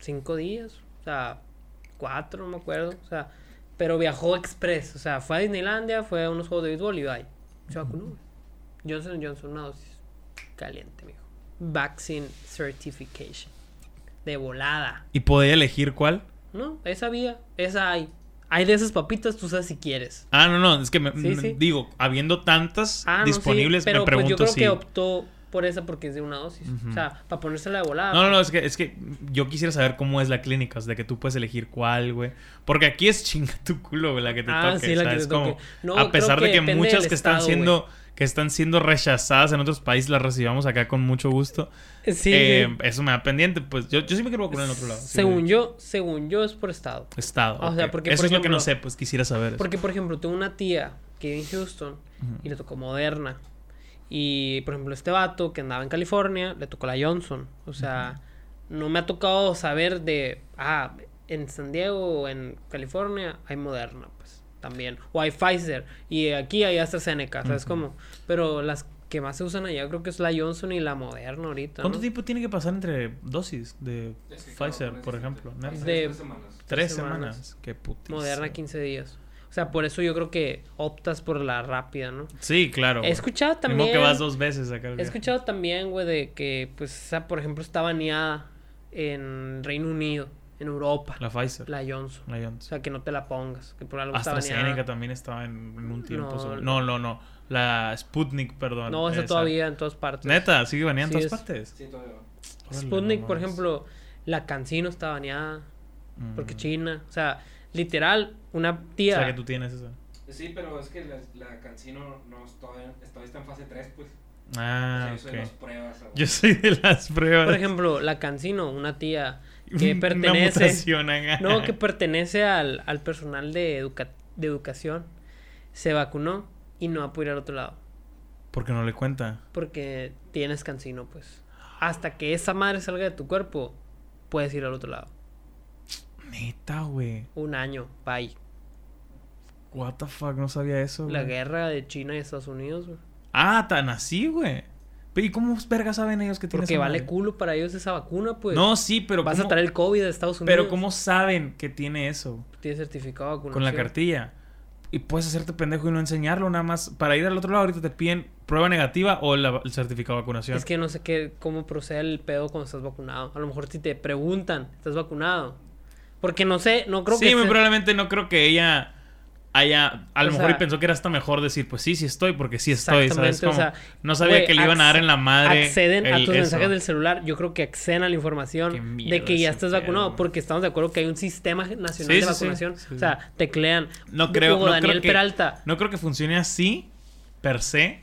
cinco días, o sea, cuatro, no me acuerdo. O sea, pero viajó express. O sea, fue a Disneylandia, fue a unos juegos de béisbol y bye. Se vacunó, güey. Johnson Johnson, una dosis caliente, mijo. Vaccine Certification. De volada. ¿Y podía elegir cuál? No, esa vía, esa hay. Hay de esas papitas, tú sabes si quieres. Ah, no, no, es que me, Sí, me- sí. digo, habiendo tantas Ah, no, sí, disponibles, pero me pues pregunto yo creo si... que optó por esa porque es de una dosis. O sea, para ponérsela de volada. No, no, no, es que, es que yo quisiera saber cómo es la clínica, o sea, de que tú puedes elegir cuál, güey. Porque aquí es chinga tu culo, güey, la que te Ah, toque, sí, la Como. No, a pesar de que muchas que están siendo que están siendo rechazadas en otros países las recibamos acá con mucho gusto. Sí, Eh, sí. eso me da pendiente, pues yo, yo sí me quiero vacunar en otro lado. Según yo, según yo es por estado. Estado. O sea, porque, eso por es lo que no sé, pues quisiera saber. eso. Porque, por ejemplo, tengo una tía que vive en Houston y le tocó Moderna. Y, por ejemplo, este vato que andaba en California le tocó la Johnson. O sea, no me ha tocado saber de, ah, en San Diego o en California hay Moderna, pues, también. O hay Pfizer. Y aquí hay AstraZeneca, ¿sabes Ujú. cómo? Pero las que más se usan allá creo que es la Johnson y la Moderna ahorita, ¿Cuánto ¿no? tiempo tiene que pasar entre dosis de Es que, claro, Pfizer, por ejemplo? ¿no? Tres- De- tres semanas. Tres semanas. semanas. Qué putis. Moderna 15 días. O sea, por eso yo creo que optas por la rápida, ¿no? Sí, claro. He escuchado también... modo que vas dos veces acá. He escuchado también, güey, de que, pues, esa, por ejemplo, está baneada en Reino Unido, en Europa, la, La Pfizer. Johnson. La O Johnson. sea, que no te la pongas, que por algo está AstraZeneca también estaba en, en un tiempo. No, sobre- no. No, no. La Sputnik, perdón. No, esa, esa. todavía en todas partes. Neta, sigue baneada en Sí, todas es- partes. Sí, todavía. Órale, Sputnik, no por ejemplo, la Cancino está baneada, porque Mm. China. O sea, literal, una O tía... sea, que tú tienes eso. Sí, pero es que la, la Cancino no está, todavía está en fase 3, pues. Ah, o sea, yo soy de las pruebas. Yo soy de las pruebas. Por ejemplo, la Cancino, una tía que pertenece... No, que pertenece al, al personal de, educa- de educación. Se vacunó y no va a poder ir al otro lado. Porque no le cuenta. Porque tienes cancino, pues. Hasta que esa madre salga de tu cuerpo, puedes ir al otro lado. Neta, güey. Un año, bye. What the fuck, no sabía eso. La guerra de China y Estados Unidos, güey. Ah, tan así, güey. ¿Y cómo vergas saben ellos que tienen Porque vale madre? culo para ellos esa vacuna, pues. No, sí, pero Vas a ¿cómo- traer el COVID de Estados Unidos. Pero ¿cómo saben que tiene eso? Tienes certificado de vacunación. Con la cartilla. Y puedes hacerte pendejo y no enseñarlo nada más. Para ir al otro lado ahorita te piden prueba negativa o la- el certificado de vacunación. Es que no sé qué, cómo procede el pedo cuando estás vacunado. A lo mejor si te preguntan, ¿estás vacunado? Porque no sé, no creo sí, que... muy se- probablemente no creo que ella haya... A lo O mejor y pensó que era hasta mejor decir, pues sí, sí estoy, porque sí estoy, ¿sabes? O Como, sea, no sabía que le iban a dar en la madre acceden a tus eso. mensajes del celular. Yo creo que acceden a la información de que ya estás vacunado. Porque estamos de acuerdo que hay un sistema nacional Sí, de sí, vacunación. Sí, O sea, teclean. No creo, Hugo no Daniel creo que, Peralta. No creo que funcione así, per se.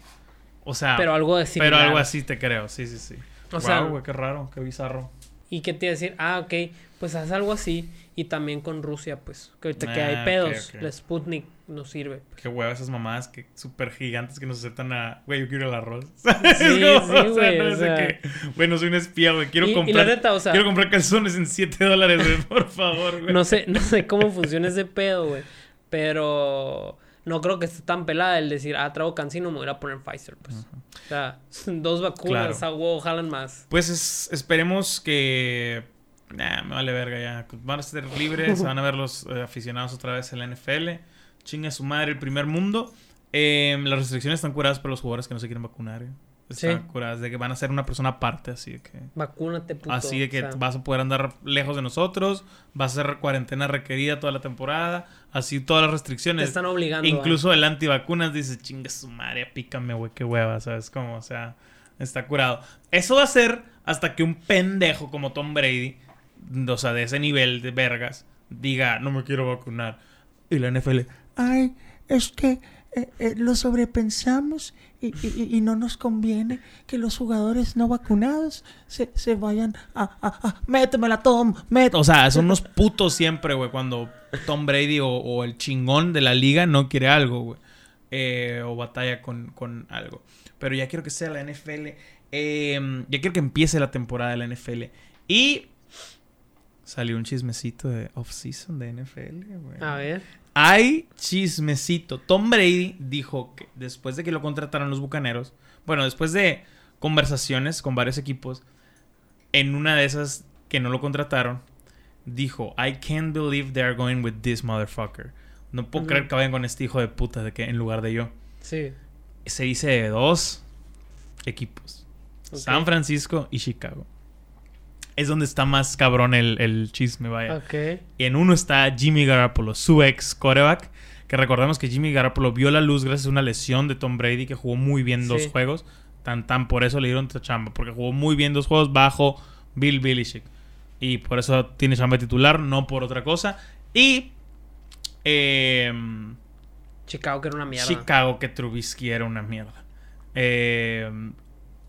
O sea... Pero algo de pero algo así te creo, sí, sí, sí. O sea- güey, qué raro, qué bizarro. Y que te iba a decir, ah, ok, pues haz algo así. Y también con Rusia, pues. Que ahorita que Ah, hay ok, pedos. ok. La Sputnik no sirve. Qué hueva esas mamadas que súper gigantes que nos aceptan a... Güey, yo quiero el arroz. Sí, sí, güey, no o sea. que... Güey, no soy un espía, güey. Quiero Y- y comprar... la neta, o sea- Quiero comprar calzones en 7 dólares, güey. Por favor, güey. No sé, no sé cómo funciona ese pedo, güey. Pero no creo que esté tan pelada el decir, ah, trago cancino, me voy a poner Pfizer, pues. O sea, dos vacunas, Claro. a huevo, jalan más. Pues es- esperemos que... Nah, me vale verga ya. Van a ser libres, se van a ver los eh, aficionados otra vez en la NFL. Chinga su madre el primer mundo. Eh, las restricciones están curadas para los jugadores que no se quieren vacunar. eh. Están Sí. curadas de que van a ser una persona aparte, así de que... Vacúnate, puto. Así de que o sea, vas a poder andar lejos de nosotros, va a ser cuarentena requerida toda la temporada, así todas las te restricciones. están obligando. Incluso el antivacunas dice, chinga su madre, pícame, güey, qué hueva, ¿sabes? Como, o sea, está curado. Eso va a ser hasta que un pendejo como Tom Brady, o sea, de ese nivel de vergas, diga, no me quiero vacunar. Y la NFL, Ay, es que eh, eh, lo sobrepensamos y, y- y no nos conviene que los jugadores no vacunados se, se vayan a, a, a- Métemela, Tom, métemela. O sea, son unos putos siempre, güey, cuando Tom Brady o, o el chingón de la liga no quiere algo, güey. Eh, o batalla con, con algo. Pero ya quiero que sea la NFL. eh, ya quiero que empiece la temporada de la NFL. Y salió un chismecito de off-season de NFL, güey. A ver. Hay chismecito. Tom Brady dijo que después de que lo contrataron los Bucaneros, bueno, después de conversaciones con varios equipos, en una de esas que no lo contrataron, dijo, I can't believe they're going with this motherfucker. No puedo creer que vayan con este hijo de puta de que en lugar de yo. Sí. Se dice de dos, equipos. San Francisco y Chicago. Es donde está más cabrón el, el chisme, vaya. Y en uno está Jimmy Garoppolo, su ex coreback. Que recordemos que Jimmy Garoppolo vio la luz gracias a una lesión de Tom Brady que jugó muy bien dos Sí. juegos. Tan, tan por eso le dieron esta chamba. Porque jugó muy bien dos juegos bajo Bill Belichick. Y por eso tiene chamba titular, no por otra cosa. Y em, Chicago que era una mierda. Chicago, que Trubisky era una mierda. Em,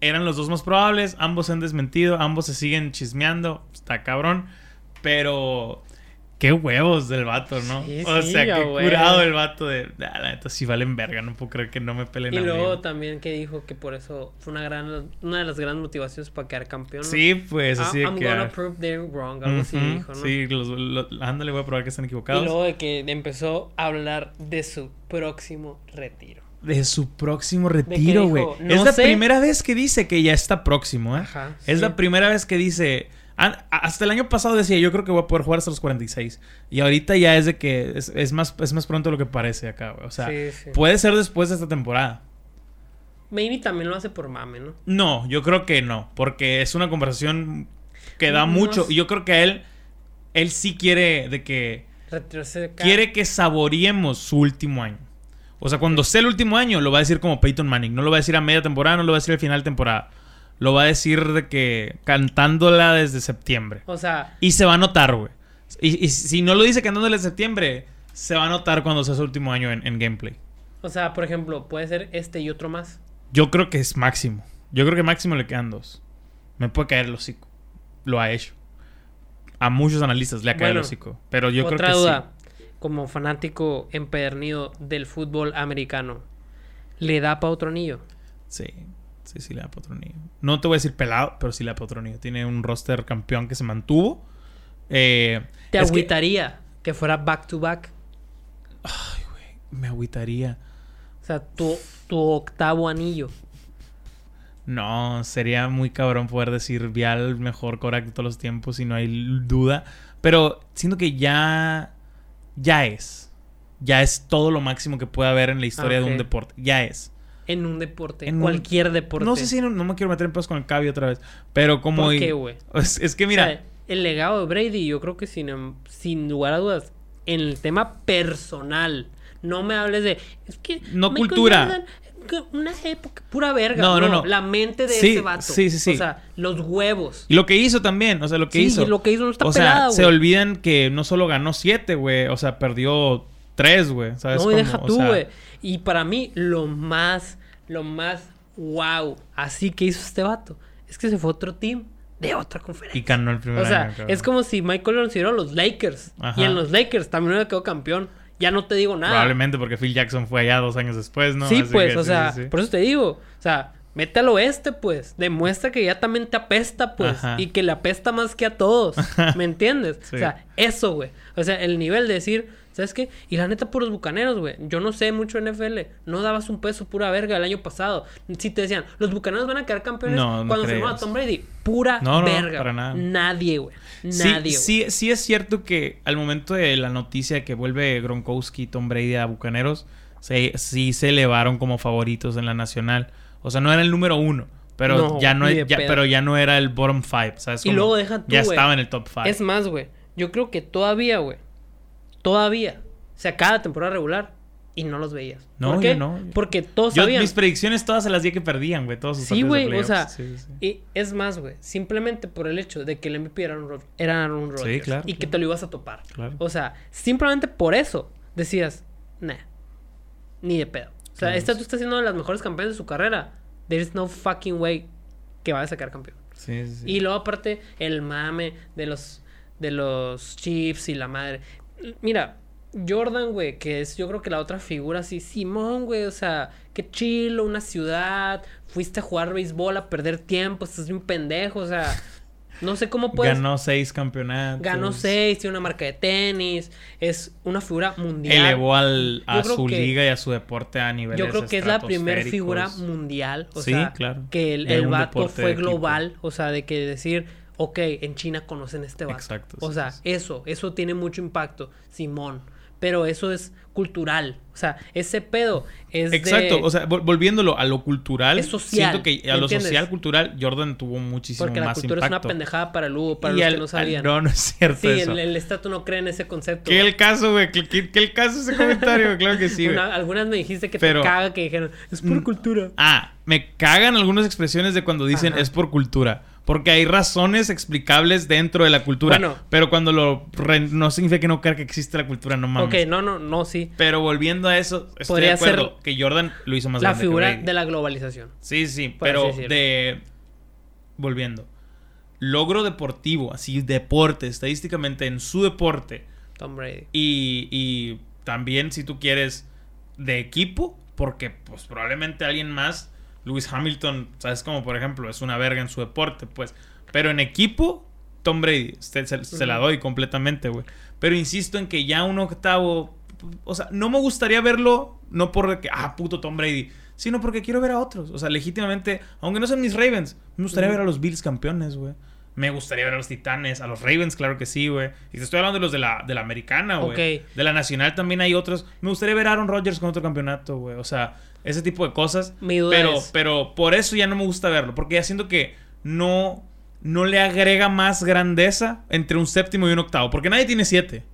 eran los dos más probables. Ambos se han desmentido. Ambos se siguen chismeando. Está cabrón. Pero... Qué huevos del vato, ¿no? Sí, o sea, qué curado el vato de... Ah, la neta, sí valen verga. No puedo creer que no me peleen Y luego también que dijo que por eso fue una gran una de las grandes motivaciones para quedar campeón. ¿no? Sí, pues Ah, así de I'm que... gonna ah, prove they're wrong, algo así ujú, dijo, ¿no? Sí, los, los- ándale, voy a probar que están Y equivocados. luego de que empezó a hablar de su próximo retiro. De su próximo retiro, güey. "No es la sé". primera vez que dice que ya está próximo, ¿eh? Ajá. Es sí. la primera vez que dice. ah, hasta el año pasado decía, yo creo que voy a poder jugar hasta los 46. Y ahorita ya es de que es, es más, es más pronto de lo que parece acá, güey. O sea, Sí, sí. puede ser después de esta temporada. Maybe también lo hace por mame, ¿no? No, yo creo que no. Porque es una conversación que da No mucho. Y yo creo que él. Él sí quiere de que. Quiere que saboreemos su último año. O sea, cuando sea el último año, lo va a decir como Peyton Manning. No lo va a decir a media temporada, no lo va a decir al final de temporada. Lo va a decir de que cantándola desde septiembre. O sea, Y se va a notar, güey. Y, y si no lo dice cantándola desde septiembre, se va a notar cuando sea su último año en, en gameplay. o sea, por ejemplo, puede ser este y otro más. Yo creo que es máximo. Yo creo que máximo le quedan dos. Me puede caer el hocico. Lo ha hecho. A muchos analistas le ha caído el hocico. Pero yo Otra creo que duda, como fanático empedernido del fútbol americano, ¿le da para otro anillo? sí. Sí. Sí, le da para otro nido. No te voy a decir pelado, pero sí le da para otro nido. Tiene un roster campeón que se mantuvo. Eh, ¿Te que- agüitaría que... fuera back to back? Ay, güey. Me agüitaría. O sea, tu, tu octavo anillo. No, sería muy cabrón poder decir Vial mejor Korak de todos los tiempos y no hay duda. Pero siento que ya. Ya es. Ya es todo lo máximo que puede haber en la historia de un deporte. Ya es. En un deporte. En un- cualquier deporte. No sé si no, no me quiero meter en pedos con el cabio otra vez. Pero como. ¿Por qué, güey? es, es que mira. O sea, el legado de Brady, yo creo que sin, em, sin lugar a dudas, en el tema personal, no me hables de. Es que. No cultura. Una época, pura verga. No, no, no. La mente de Sí, ese vato. sí, sí, sí. O sea, los huevos. Y lo que hizo también, o sea, lo que Sí, hizo. y lo que hizo no está o sea, se olvidan que no solo ganó siete, güey. O sea, perdió tres, güey. ¿Sabes No, y cómo? deja O tú, sea, güey. Y para mí, lo más, lo más wow, así que hizo este vato, es que se fue a otro team de otra conferencia. Y ganó el primer O sea, año, es como si Michael lo consideró a los Lakers. Ajá. Y en los Lakers también hubiera quedado campeón. Ya no te digo nada. Probablemente porque Phil Jackson fue allá dos años después, ¿no? sí, Así pues, que o sí, sea, sí, sí. por eso te digo. O sea, vete al oeste, pues. Demuestra que ya también te apesta, pues. Ajá. Y que le apesta más que a todos. ¿Me entiendes? Sí. O sea, eso, güey. O sea, el nivel de decir, ¿sabes qué? Y la neta, puros bucaneros, güey. Yo no sé mucho NFL. No dabas un peso pura verga el año pasado. Si te decían, los bucaneros van a quedar campeones No, no cuando firmó a Tom Brady. Pura no, verga. para nada. Nadie, güey. Sí, Nadie, güey. sí, sí es cierto que al momento de la noticia que vuelve Gronkowski y Tom Brady a Bucaneros, se, sí se elevaron como favoritos en la nacional. O sea, no era el número uno, pero, No, ya, no, ya- pedo. pero ya no era el bottom five, ¿sabes? Y luego deja tú, Ya estaba en el top five. Es más, güey. Yo creo que todavía, güey. Todavía. Se acaba la temporada regular y no los veías. No, ¿Por qué? yo no. Porque todos Yo, sabían. mis predicciones todas se las di que perdían, güey. Todos sus Sí, güey. O sea. Sí, sí, sí. y es más, güey. Simplemente por el hecho de que el MVP era Rod- era Aaron Rodgers. claro, y que te lo ibas a topar. Claro. O sea, simplemente por eso decías, nah. Ni de pedo. O sea, esta tú estás siendo de las mejores campeones de su carrera. There is no fucking way que vaya a sacar campeón. Sí, sí, sí. Y luego aparte el mame de los de los Chiefs y la madre. Mira, Jordan, güey, que es yo creo que la otra figura así, Simón, güey, o sea, qué chilo, una ciudad, fuiste a jugar béisbol a perder tiempo, estás bien pendejo, o sea, no sé cómo puedes Ganó seis campeonatos. ganó seis, tiene una marca de tenis, es una figura mundial. Elevó al, a su que- liga y a su deporte a niveles Yo creo que es la primera figura mundial, o Sí, sea, claro. que el, el vato fue equipo. global, o sea, de que decir, ok, en China conocen este vato. Exacto, O sí, sea, sí. eso, eso tiene mucho impacto, Simón. Pero eso es cultural. O sea, ese pedo es Exacto, de... o sea, vol- volviéndolo a lo cultural, Es social, siento que a lo ¿entiendes? social cultural Jordan tuvo muchísimo porque la más cultura es una impacto. pendejada para el Hugo, para Y los al- que no al- sabían. no, no es cierto sí, eso. el, el estatus no cree en ese concepto. ¿Qué el caso, güey? ¿Qué, el caso ese comentario? Claro que sí, güey. Una- algunas me dijiste que Pero- te caga que dijeron, es por cultura. Ah, me cagan algunas expresiones de cuando dicen Ajá. es por cultura. Porque hay razones explicables dentro de la cultura. Bueno. pero cuando lo... re- no significa que no crea que existe la cultura, no mames. Ok, no, no, no, sí. Pero volviendo a eso, estoy Podría de acuerdo ser que Jordan lo hizo más La grande figura de la globalización. Sí, sí, pero de... Volviendo. Logro deportivo, así deporte, estadísticamente en su deporte. Tom Brady. Y, y también si tú quieres de equipo, porque pues probablemente alguien más, Lewis Hamilton, sabes como por ejemplo, es una verga en su deporte, pues. Pero en equipo, Tom Brady, se, se- se la doy completamente, güey. Pero insisto en que ya un octavo, o sea, no me gustaría verlo, no por que, ah, puto Tom Brady, sino porque quiero ver a otros. O sea, legítimamente, aunque no sean mis Ravens, me gustaría ver a los Bills campeones, güey. Me gustaría ver a los Titanes, a los Ravens, claro que sí, güey. Y te estoy hablando de los de la, de la americana, güey. Ok. De la nacional también hay otros. Me gustaría ver a Aaron Rodgers con otro campeonato, güey. O sea, ese tipo de cosas. Mi duda Pero, es- pero por eso ya no me gusta verlo. Porque ya siento que no, no le agrega más grandeza entre un séptimo y un octavo. Porque nadie tiene siete.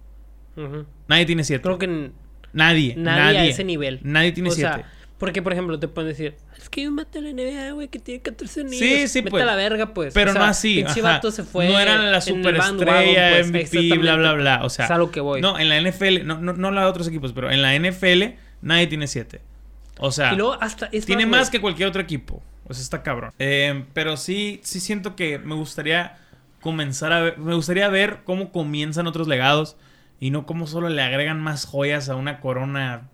Nadie tiene siete. Creo que nadie, nadie, a ese nivel. Nadie tiene o siete. sea, porque por ejemplo te pueden decir, es que yo maté a la NBA, güey, que tiene 14 niños. Sí, sí, Vete pues. a la verga, pues. Pero O sea, no así. vato se fue. no era la superestrella, pues, MVP, bla, bla, bla. O sea, Es a lo que voy. no, en la NFL, no, no, no la de otros equipos, pero en la NFL nadie tiene siete. O sea, y luego hasta. es tiene más que cualquier otro equipo. O sea, está cabrón. Eh, pero sí, sí siento que me gustaría comenzar a ver, me gustaría ver cómo comienzan otros legados y no cómo solo le agregan más joyas a una corona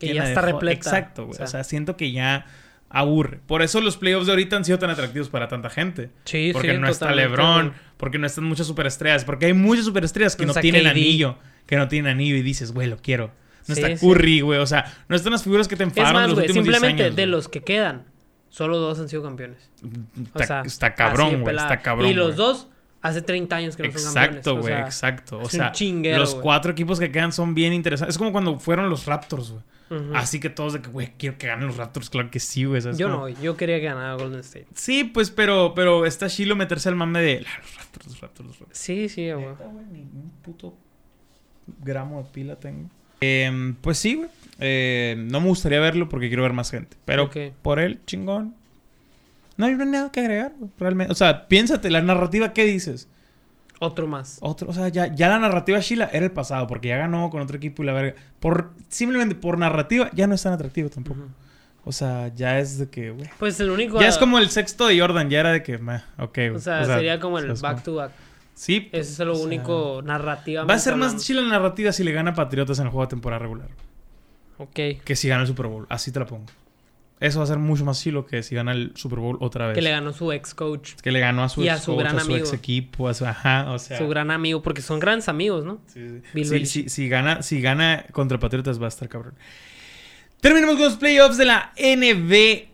Que ya está repleta. Exacto, güey. O sea. O sea, siento que ya aburre. Por eso los playoffs de ahorita han sido tan atractivos para tanta gente. Sí, Porque sí, no está LeBron, porque no están muchas superestrellas, porque hay muchas superestrellas que No no tienen KD. anillo, que no tienen anillo y dices, güey, lo quiero. No Sí, está. Curry, güey, o sea, no están las figuras que te Es enfadaron más, en los güey, últimos 10 simplemente años, de los que quedan, solo dos han sido campeones. O Está, sea, cabrón, güey, está cabrón. Y los dos hace 30 años que no son campeones. Exacto, o güey, sea, exacto. O sea, los cuatro equipos que quedan son bien interesantes. Es como cuando fueron los Raptors, güey. Así que todos de que, güey, quiero que ganen los Raptors. Claro que sí, güey. ¿sabes Yo cómo? no, yo quería que ganara Golden State. Sí, pues, pero, pero está chilo meterse al mame de "Ah, los Raptors, los Raptors, los Raptors. Sí, sí, güey, ni un puto gramo de pila tengo. Em, pues sí, güey. Eh, no me gustaría verlo porque quiero ver más gente. Pero por él, chingón. No hay nada que agregar, güey, realmente. O sea, piénsate, la narrativa, ¿qué dices? Otro más. Otro, o sea, ya, ya la narrativa Sheila era el pasado, porque ya ganó con otro equipo y la verga. Por, simplemente por narrativa, ya no es tan atractivo tampoco. O sea, ya es de que, güey. Pues el único. Ya es como el sexto de Jordan, ya era de que, meh, ok, güey. O sea, sería como el ¿sabes back to back. Sí. Ese es lo o sea, único narrativamente. Va a ser más chila la narrativa si le gana Patriotas en el juego de temporada regular. Ok. Que si gana el Super Bowl. Así te la pongo. Eso va a ser mucho más chilo que si gana el Super Bowl otra vez. Que le ganó su ex coach. que le ganó a su Y a ex su coach, gran a su amigo. ex equipo, a su ajá, o sea. Su gran amigo, porque son grandes amigos, ¿no? Sí, sí, si gana, si gana contra Patriotas va a estar cabrón. Terminamos con los playoffs de la NBA.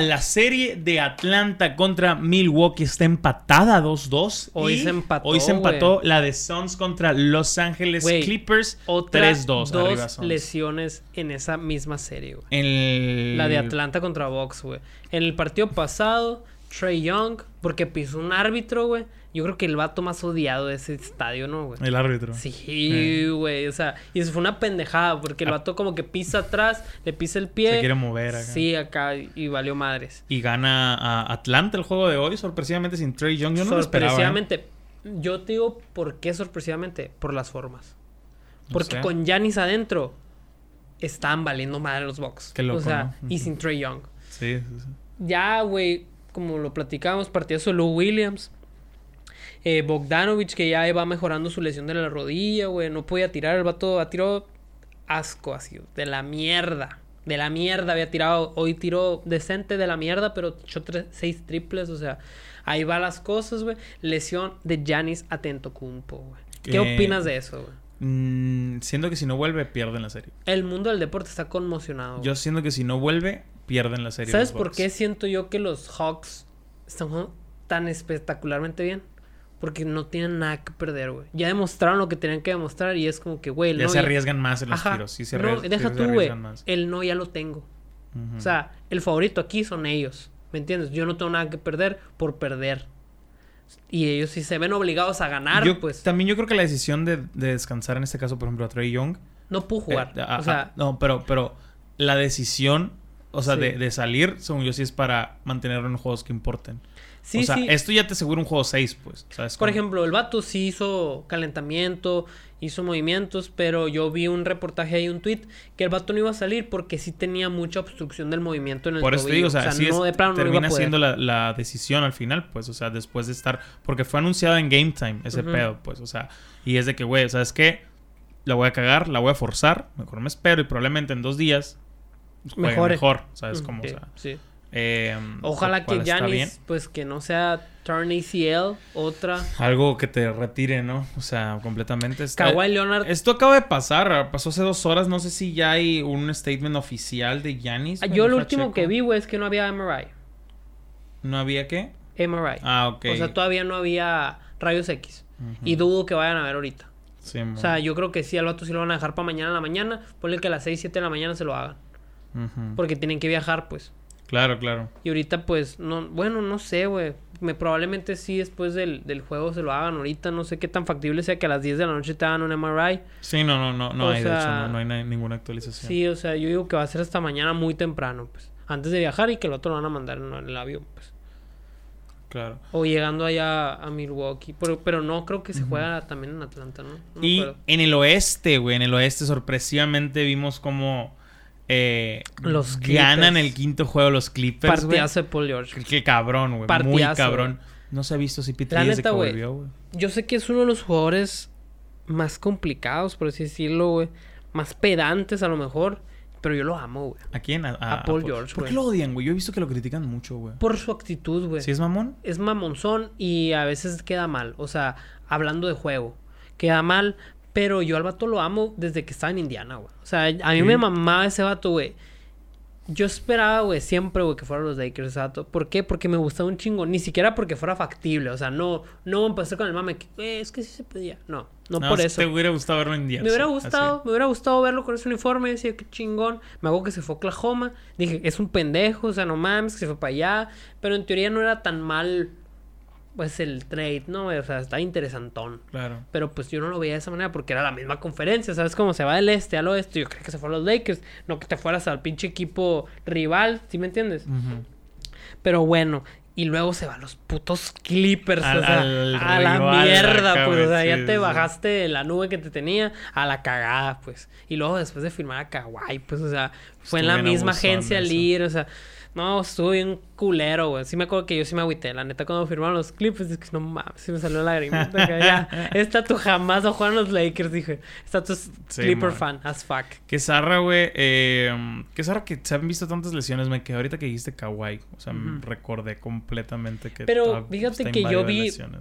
La serie de Atlanta contra Milwaukee está empatada 2-2. Hoy se empató, Hoy se empató la de Suns contra Los Ángeles Clippers. Otras 3-2 arriba dos lesiones en esa misma serie, güey. El- La de Atlanta contra Bucks, güey. En el partido pasado, Trey Young, porque pisó un árbitro, güey. Yo creo que el vato más odiado de ese estadio, ¿no, güey? El árbitro. Sí, güey. O sea, y eso fue una pendejada, porque el Ah. vato como que pisa atrás, le pisa el pie. Se quiere mover acá. Sí, acá, y valió madres. Y gana a Atlanta el juego de hoy, sorpresivamente sin Trey Young. Yo no lo esperaba. ¿eh? sorpresivamente. Yo te digo por qué sorpresivamente. Por las formas. O Porque sea. con Yanis adentro, estaban valiendo madre los Bucks. Qué loco, O sea, ¿no? y sin Trey Young. Sí, sí, sí. Ya, güey, como lo platicamos, partidazo Lou Williams. Eh, Bogdanovich, que ya va mejorando su lesión de la rodilla, güey. No podía tirar. El vato ha tirado asco, así. De la mierda. De la mierda había tirado. Hoy tiró decente de la mierda, pero echó tres, seis triples. O sea, ahí va las cosas, güey. Lesión de Janis Atentocumpo, güey. ¿Qué Que- opinas de eso, güey? Mm, siento que si no vuelve, pierden la serie. El mundo del deporte está conmocionado. güey. Yo siento que si no vuelve, pierden la serie. ¿Sabes por Bucks. qué siento yo que los Hawks están jugando tan espectacularmente bien? Porque no tienen nada que perder, güey. Ya demostraron lo que tenían que demostrar y es como que, güey, Ya no se arriesgan más en los Ajá. tiros. Sí, se no, arries- sí deja tú, güey. arriesgan. El no ya lo tengo. O sea, el favorito aquí son ellos. ¿Me entiendes? Yo no tengo nada que perder por perder. Y ellos si se ven obligados a ganar, Yo- pues También yo creo que la decisión de, de descansar, en este caso, por ejemplo, a Trey Young. no jugar. eh, ah, o sea, no, pero, pero la decisión, o sea, Sí. de, de salir, según yo, sí es para mantenerlo en juegos que importen. Sí, o sea, sí. esto ya te asegura un juego 6, pues. O Por como- ejemplo, el vato sí hizo calentamiento, hizo movimientos, pero yo vi un reportaje ahí, un tweet, que el vato no iba a salir porque sí tenía mucha obstrucción del movimiento en el Por eso te digo, o sea, sí no, es- de plano no iba a termina poder. siendo la, la decisión al final, pues, o sea, después de estar, porque fue anunciado en Game Time ese pedo, pues, o sea, y es de que, güey, ¿sabes qué? La voy a cagar, la voy a forzar, mejor me espero y probablemente en dos días juegue Mejore. mejor, ¿sabes cómo? sí, O sea, sí. Eh, Ojalá que. Janis, pues que no sea turn ACL, otra. Algo que te retire, ¿no? O sea, completamente. Está- Kawhi Leonard. Esto acaba de pasar, pasó hace dos horas, no sé si ya hay un statement oficial de Yanis. Ah, Yo lo último que vi, güey, es que no había MRI. ¿No había qué? MRI. Ah, ok. O sea, todavía no había rayos X. Y dudo que vayan a ver ahorita. Sí, O sea, yo creo que sí, al vato sí lo van a dejar para mañana en la mañana. Ponle que a las 6, 7 de la mañana se lo hagan. Porque tienen que viajar, pues. Claro, claro. Y ahorita, pues, no, bueno, no sé, güey. Me, probablemente sí después del, del juego se lo hagan ahorita. No sé qué tan factible sea que a las 10 de la noche te hagan un MRI. Sí, no, no, no, no O hay, de hecho, no, no hay na- ninguna actualización. Sí, o sea, yo digo que va a ser hasta mañana muy temprano, pues. Antes de viajar y que el otro lo van a mandar en el avión, pues. Claro. O llegando allá a Milwaukee. Pero, pero no creo que se juega también en Atlanta, ¿no? Y en el oeste, güey, en el oeste sorpresivamente vimos como eh, Los ganan Clippers. el quinto juego los Clippers. Partidazo de Paul George. Qué, qué cabrón, güey. Muy Partidazo, cabrón. No se ha visto si La Pitri desde neta, que güey. volvió, güey. Yo sé que es uno de los jugadores más complicados, por así decirlo, güey. Más pedantes a lo mejor. Pero yo lo amo, güey. ¿A quién? A, A Paul George, ¿Por qué güey. lo odian, güey? Yo he visto que lo critican mucho, güey. Por su actitud, güey. ¿Sí es mamón? es mamonzón y a veces queda mal. O sea, hablando de juego, queda mal. Pero yo al vato lo amo desde que estaba en Indiana, güey. O sea, a mí Sí. me mamaba ese vato, güey. Yo esperaba, güey, siempre, güey, que fueran los Lakers, ese vato. ¿Por qué? Porque me gustaba un chingo. Ni siquiera porque fuera factible. O sea, no, no empecé con el mame que, "Eh, es que sí se podía. No, no, por si eso. Te hubiera gustado verlo en día. Me hubiera gustado, me hubiera gustado verlo con ese uniforme, decía qué chingón. Me hago que se fue a Oklahoma, dije, es un pendejo, o sea, no mames, que se fue para allá, pero en teoría no era tan mal pues el trade, ¿no? O sea, está interesantón. Claro. Pero pues yo no lo veía de esa manera porque era la misma conferencia, ¿sabes? Como se va del este al oeste, yo creo que se fue a los Lakers, no que te fueras al pinche equipo rival, ¿sí me entiendes? Pero bueno, y luego se va a los putos Clippers, Al- o sea, al a la mierda, pues, o sea, ya te sí. bajaste de la nube que te tenía a la cagada, pues. Y luego después de firmar a Kawhi, pues, o sea, fue en la misma agencia eso. Lear, o sea, no, estuvo bien culero, güey. Sí me acuerdo que yo sí me agüité, la neta, cuando firmaron los Clippers, es que no mames, sí me salió la lagrimita, que ya, esta tú jamás a jugar los Lakers, dije, esta Sí, Clipper man. fan, as fuck. Que zarra, güey. Eh, que zarra que se han visto tantas lesiones. Me quedé ahorita que dijiste Kawhi. O sea, me Ujú. recordé completamente que. Pero estaba- fíjate que yo vi- lesiones,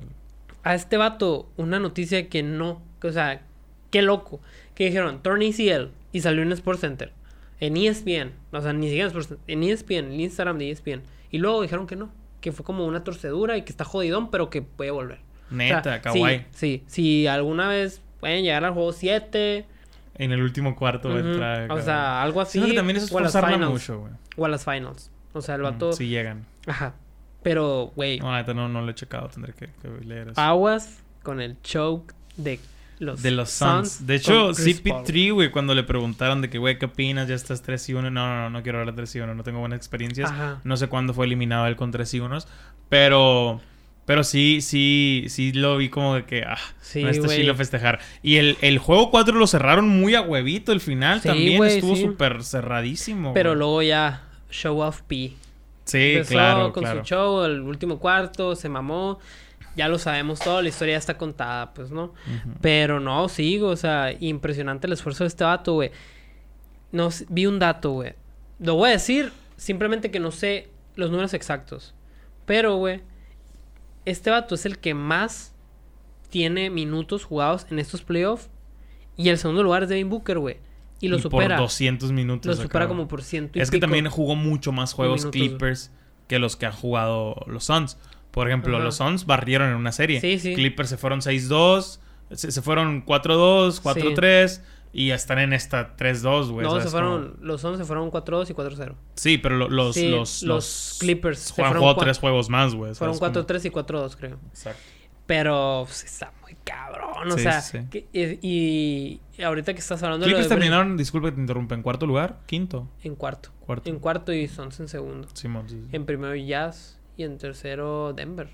a este vato una noticia que no, que, o sea, qué loco, que dijeron Torn ACL y salió en Sports Center, en ESPN, o sea, ni siquiera en ESPN, en el Instagram de ESPN, y luego dijeron que no, que fue como una torcedura y que está jodidón, pero que puede volver. O Neta, sea, Kawhi. Sí, sí, si alguna vez pueden llegar al juego 7, En el último cuarto entrar. o sea, algo así, que también eso es o a las forzarla finals, mucho, güey. o a las finals, o sea, el vato, Mm, Si llegan. ajá, pero, güey, No, neta, no, no lo he checado. Tendré que, que leer eso. aguas con el choke de los, de los Suns. De hecho, con Chris Paul. CP3, güey, cuando le preguntaron de que, güey, ¿qué opinas? Ya estás 3 y 1. No, no, no, no quiero hablar de 3 y 1. No tengo buenas experiencias. Ajá. No sé cuándo fue eliminado él con 3 y 1. Pero, pero sí, sí, sí lo vi como de que, ah, Sí, no está chilo festejar. Y el, el juego 4 lo cerraron muy a huevito. El final Sí, también güey, estuvo sí. súper cerradísimo. Pero güey. luego ya, show off P. Sí, Empezó claro, con claro. su show, el último cuarto, se mamó. Ya lo sabemos todo, la historia ya está contada, pues, ¿no? Pero no, sigo, o sea, impresionante el esfuerzo de este vato, güey. No, vi un dato, güey. Lo voy a decir, simplemente que no sé los números exactos. Pero, güey, este vato es el que más tiene minutos jugados en estos playoffs. Y el segundo lugar es Devin Booker, güey. Y lo Y supera. Por 200 minutos. Lo supera como por ciento y Es que también jugó mucho más juegos minutos. Clippers que los que han jugado los Suns. Por ejemplo, Ajá. los Suns barrieron en una serie. Sí, sí. Clippers se fueron 6-2, se, se fueron 4-2, 4-3 y ya están en esta 3-2, güey. no, se fueron, como- los Suns se fueron 4-2 y 4-0. Sí, pero lo- los, Sí, los, los Clippers se Juegan cua- tres juegos más, güey. Fueron es como- 4-3 y 4-2, creo. Exacto. Pero pues, está muy cabrón, o Sí, sea, sí, sí. que- y, y ahorita que estás hablando Clippers de terminaron, disculpe que te interrumpa, en cuarto lugar, quinto, en cuarto. cuarto. En cuarto y Suns en segundo. Simón, sí, sí. En primero Jazz y en tercero Denver.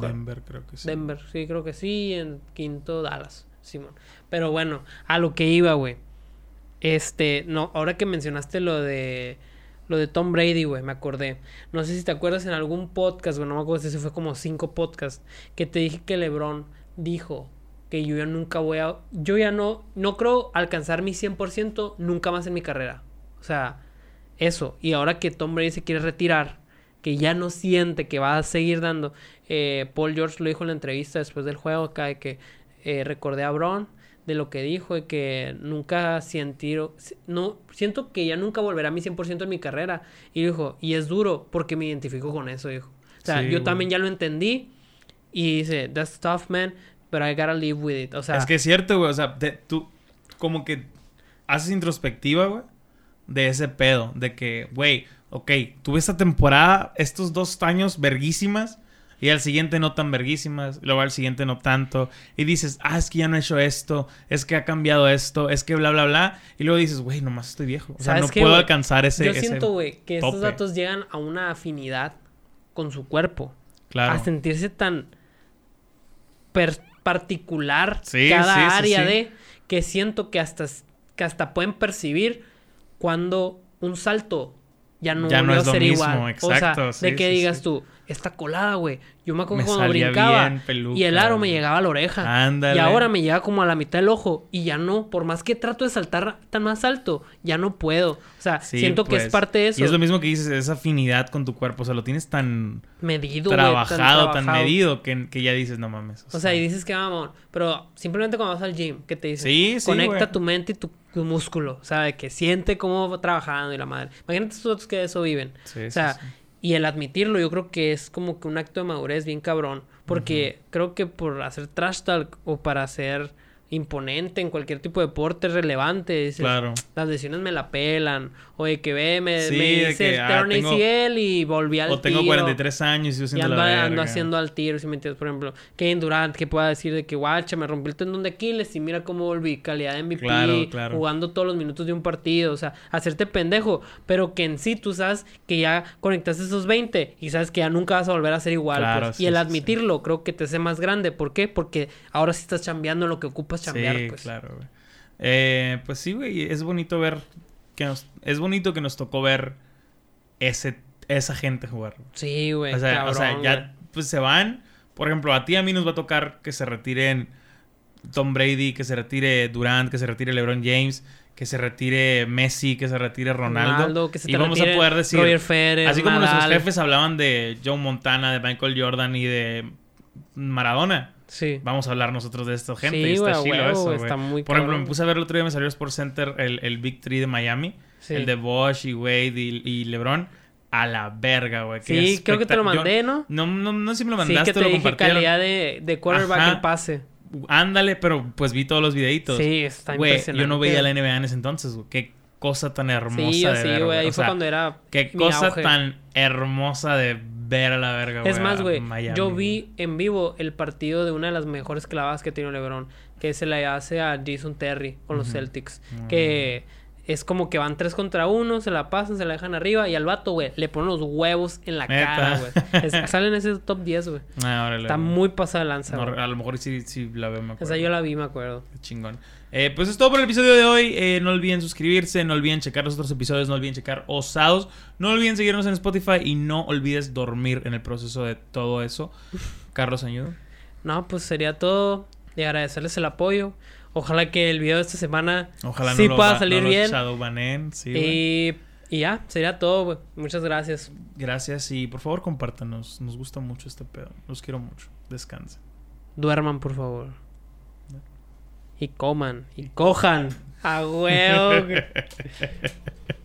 Denver creo que sí. Denver, sí, creo que sí. Y en quinto Dallas, Simón. Pero bueno, a lo que iba, güey. Este, no, ahora que mencionaste lo de lo de Tom Brady, güey, me acordé. No sé si te acuerdas en algún podcast, güey, no me acuerdo si fue como cinco podcasts, que te dije que LeBron dijo que yo ya nunca voy a yo ya no no creo alcanzar mi 100% nunca más en mi carrera. O sea, eso. Y ahora que Tom Brady se quiere retirar, que ya no siente que va a seguir dando. eh, Paul George lo dijo en la entrevista después del juego acá de que eh, recordé a Braun de lo que dijo de que nunca sentí, no, siento que ya nunca volverá a mi 100% en mi carrera. Y dijo, y es duro porque me identifico con eso, dijo. O sea, Sí, yo güey. también ya lo entendí y dice, that's tough, man, but I gotta live with it. O sea, es que es cierto, güey. O sea, de- tú como que haces introspectiva, güey, de ese pedo. De que, güey, ok, tuve esta temporada, estos dos años verguísimas. Y al siguiente no tan verguísimas. Luego al siguiente no tanto. Y dices, ah, es que ya no he hecho esto. Es que ha cambiado esto. Es que bla, bla, bla. Y luego dices, güey, nomás estoy viejo. O sea, ¿Sabes no puedo alcanzar ese. yo siento, güey, que estos tope. datos llegan a una afinidad con su cuerpo. Claro. A sentirse tan particular Sí, cada sí, área sí. de que siento que hasta, que hasta pueden percibir cuando un salto ya no, Ya no es lo ser mismo, igual. exacto, o sea, de que sí, digas sí. tú, esta colada, güey. Yo me acuerdo Me cuando brincaba bien peluca, y el aro me llegaba a la oreja. Ándale. Y ahora me llega como a la mitad del ojo y ya no, por más que trato de saltar tan más alto, ya no puedo. O sea, Sí, siento que es pues. parte de eso. Y es lo mismo que dices, esa afinidad con tu cuerpo. O sea, lo tienes tan medido, güey, trabajado, tan, trabajado. medido, que, que ya dices, no mames. O sea, y dices que vamos, pero simplemente cuando vas al gym, ¿qué te dicen? Sí, sí, Conecta güey. tu mente y tu, tu músculo, o sea, de que siente cómo va trabajando y la madre. Imagínate otros que de eso viven. Sí, o sea, sí, sí. Y el admitirlo yo creo que es como que un acto de madurez bien cabrón, porque creo que por hacer trash talk o para ser imponente en cualquier tipo de deporte relevante, dices, Claro. las lesiones me la pelan, o de que ve, me, Sí, me hice el ah, tengo- ACL y volví al O tengo tiro. 43 años y yo Y siento ando, la ando haciendo al tiro, si me entiendes. Por ejemplo, Kevin Durant, que pueda decir de que, guacha, me rompí el tendón de Aquiles y mira cómo volví. Calidad de MVP, Claro, claro. jugando todos los minutos de un partido. O sea, hacerte pendejo. Pero que en sí tú sabes que ya conectaste esos 20 y sabes que ya nunca vas a volver a ser igual. Claro, pues. sí, y el sí, admitirlo creo que te hace más grande. ¿Por qué? Porque ahora sí estás chambeando lo que ocupas chambear, sí, pues. claro, güey. Eh, pues sí, güey, es bonito ver que nos... Es bonito que nos tocó ver ese, esa gente jugar. güey. Sí, güey. O sea, o sea, ya güey. pues se van. Por ejemplo, a ti y a mí nos va a tocar que se retiren Tom Brady, que se retire Durant, que se retire LeBron James, que se retire Messi, que se retire Ronaldo. que se y vamos a poder decir, Roger así como nuestros jefes hablaban de Joe Montana, de Michael Jordan y de Maradona. Sí. Vamos a hablar nosotros de esta gente. Sí, y está güey, chilo eso, güey, está muy Por ejemplo, cabrón. me puse a ver el otro día, me salió Sports Center el, el Big Three de Miami. Sí. El de Bosch y Wade y, y LeBron. A la verga, güey. Sí, creo que te lo mandé, ¿no? no, no, no si me lo Sí, mandaste que te lo dije compartieron. calidad de, de quarterback Ajá. pase. Ándale, pero pues vi todos los videitos. Sí, está Güey, impresionante. yo no veía la NBA en ese entonces, güey. Qué cosa tan hermosa Sí, de sí, ver, güey. Ahí O fue sea, cuando era Qué cosa auge. tan hermosa de ver a la verga, güey. Es más, güey, yo vi en vivo el partido de una de las mejores clavadas que tiene LeBron, que se le hace a Jason Terry con los Ujú. Celtics, Mm. que es como que van tres contra uno, se la pasan, se la dejan arriba y al vato, güey, le ponen los huevos en la Neta. cara, güey. Es- Sale en ese top 10, güey. Ah, Está muy pasada lanza, No, a lo mejor sí, sí la veo, me acuerdo. Esa yo la vi, me acuerdo. Qué chingón. Eh, pues es todo por el episodio de hoy. Eh, no olviden suscribirse, no olviden checar los otros episodios, no olviden checar Osados, no olviden seguirnos en Spotify y no olvides dormir en el proceso de todo eso. Carlos Añudo. No, pues sería todo. Y agradecerles el apoyo. Ojalá que el video de esta semana Ojalá sí no lo pueda ba- salir no lo bien. shadowbanen, sí, y, y ya, sería todo, güey. Muchas gracias. Gracias y por favor compártanos. Nos gusta mucho este pedo. Los quiero mucho. Descansen. Duerman, por favor. Y coman. Y cojan. A huevo.